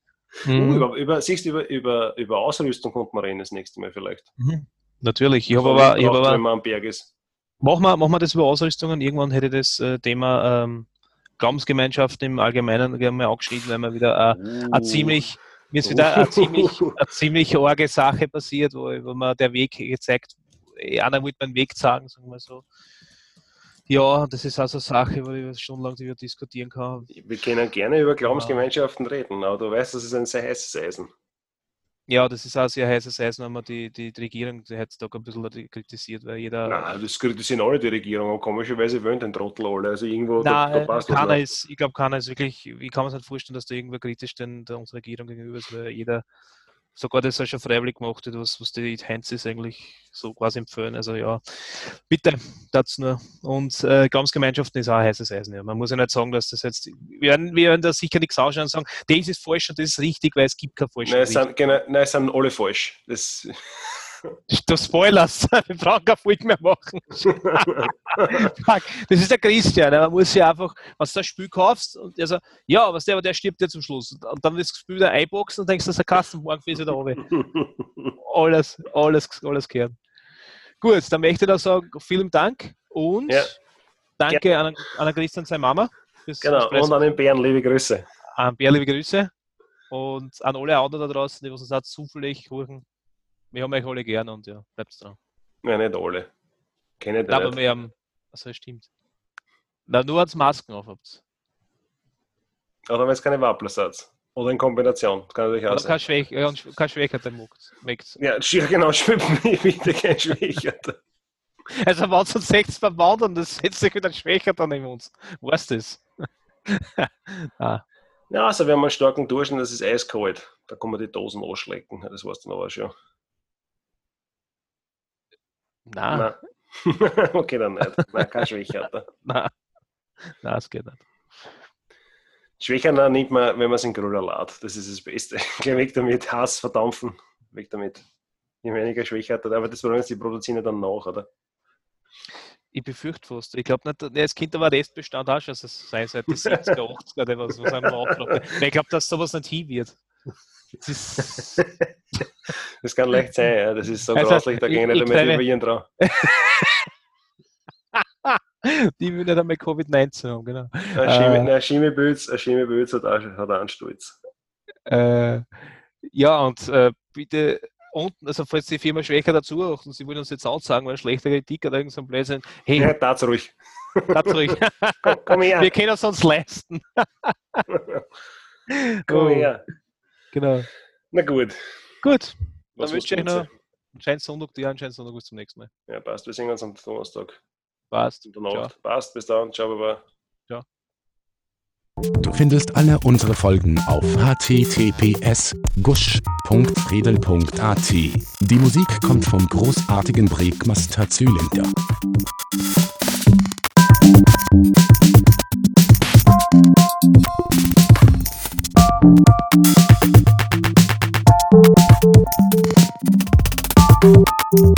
Mhm. über, über, siehst du, über, über, über Ausrüstung kommt man reden das nächste Mal vielleicht. Mhm. Natürlich, ich habe aber, ich hab aber. Wenn man am Berg ist. Machen wir, machen wir das über Ausrüstungen. Irgendwann hätte das äh, Thema ähm, Glaubensgemeinschaften im Allgemeinen gerne mal angeschnitten, weil man wieder äh, uh. ziemlich mir ist wieder eine ziemlich, eine ziemlich arge Sache passiert, wo, wo mir der Weg gezeigt, einer wollte meinen Weg zeigen, sagen wir so. Ja, das ist also eine Sache, über die wir stundenlang darüber diskutieren kann. Wir können gerne über Glaubensgemeinschaften reden, aber du weißt, das ist ein sehr heißes Eisen. Ja, das ist auch sehr heißes Eisen, wenn man die, die, die Regierung heutzutage ein bisschen kritisiert, weil jeder. Nein, das kritisieren alle die Regierung, aber komischerweise wollen den Trottel alle. Also irgendwo Nein, da, da passt keiner ist, ich glaube, keiner ist wirklich, wie kann man sich nicht vorstellen, dass da irgendwer kritisch denn der unserer Regierung gegenüber ist, weil jeder sogar das auch schon freiwillig gemacht hat, was, was die Heinzis eigentlich so quasi empfehlen. Also ja, bitte, dazu nur. Und äh, Glaubensgemeinschaften ist auch ein heißes Eisen. Ja. Man muss ja nicht sagen, dass das jetzt, wir werden, wir werden da sicher nichts ausschauen und sagen, das ist falsch und das ist richtig, weil es gibt kein falsch. Nein, es sind, genau, nein, es sind alle falsch. Das Du spoilerst, wir brauchen kein Folge mehr machen. das ist der Christian, man muss ja einfach, was du das Spiel kaufst und der sagt, ja, was der, aber der stirbt ja zum Schluss. Und dann das Spiel wieder einboxen und denkst, das ist ein Kastenwagen für da oben. Alles, alles, alles gehört. Gut, dann möchte ich da sagen, vielen Dank und ja. danke ja. an, an Christian seine Mama. genau, und an den Bären, liebe Grüße. An Bären, liebe Grüße. Und an alle anderen da draußen, die uns auch zufällig rufen, wir haben euch alle gern und ja, bleibt dran. Ja, nicht alle. Kenne ich Aber wir haben, also stimmt. Na, nur als Masken auf habt. Oder wenn es keine Wapplersatz. Oder in Kombination. Das kann natürlich auch Oder kein, Schwäch, ja, kein Schwächerter weckt. Ja, genau, schwimmt mich wieder kein Schwächerter. Also, wenn es uns sechs beim Wandern, das setzt sich wieder ein Schwächerter neben uns. Weißt du das? ah. Ja, also wir haben einen starken Duschen, das ist eiskalt. Da kann man die Dosen anschlecken. Das weißt du noch aber schon. Nein. Nein. okay, dann nicht. Nein, kein Schwächerter. Nein. Nein, das geht nicht. Schwächerner nimmt man, wenn man es in Grüller lädt. Das ist das Beste. Geh weg damit, Hass verdampfen. Weg damit. Je weniger Schwächerter. Aber das Problem ist, die produzieren dann nach, oder? Ich befürchte fast. Ich glaube nicht, es könnte aber Restbestand auch schon sein, seit die 70er, 80er oder was, was einem Ich glaube, dass sowas nicht hin wird. Das, das kann leicht sein, ja. Das ist so also, grauslich, da gehen nicht mehr die Viren dran. die will nicht einmal Covid-19 haben, genau. Ein Schimmeböz hat, auch, hat auch einen Stolz. Äh, ja, und äh, bitte unten, also falls die Firma schwächer dazu und sie wollen uns jetzt auch sagen, weil schlechte Kritik oder irgendein so Blödsinn. Hey, ja, das ruhig. Das ruhig. komm, komm her. Wir können es uns leisten. komm her. Genau. Na gut. Gut. Was Dann wünsche ich noch einen schönen Sonntag, dir einen schönen Sonntag, bis zum nächsten Mal. Ja, passt. Wir sehen uns am Donnerstag. Passt. Passt. Bis dann. Ciao, Baba. Ciao. Du findest alle unsere Folgen auf https gusch.redel.at. Die Musik kommt vom großartigen Breakmaster Zylinder. Thank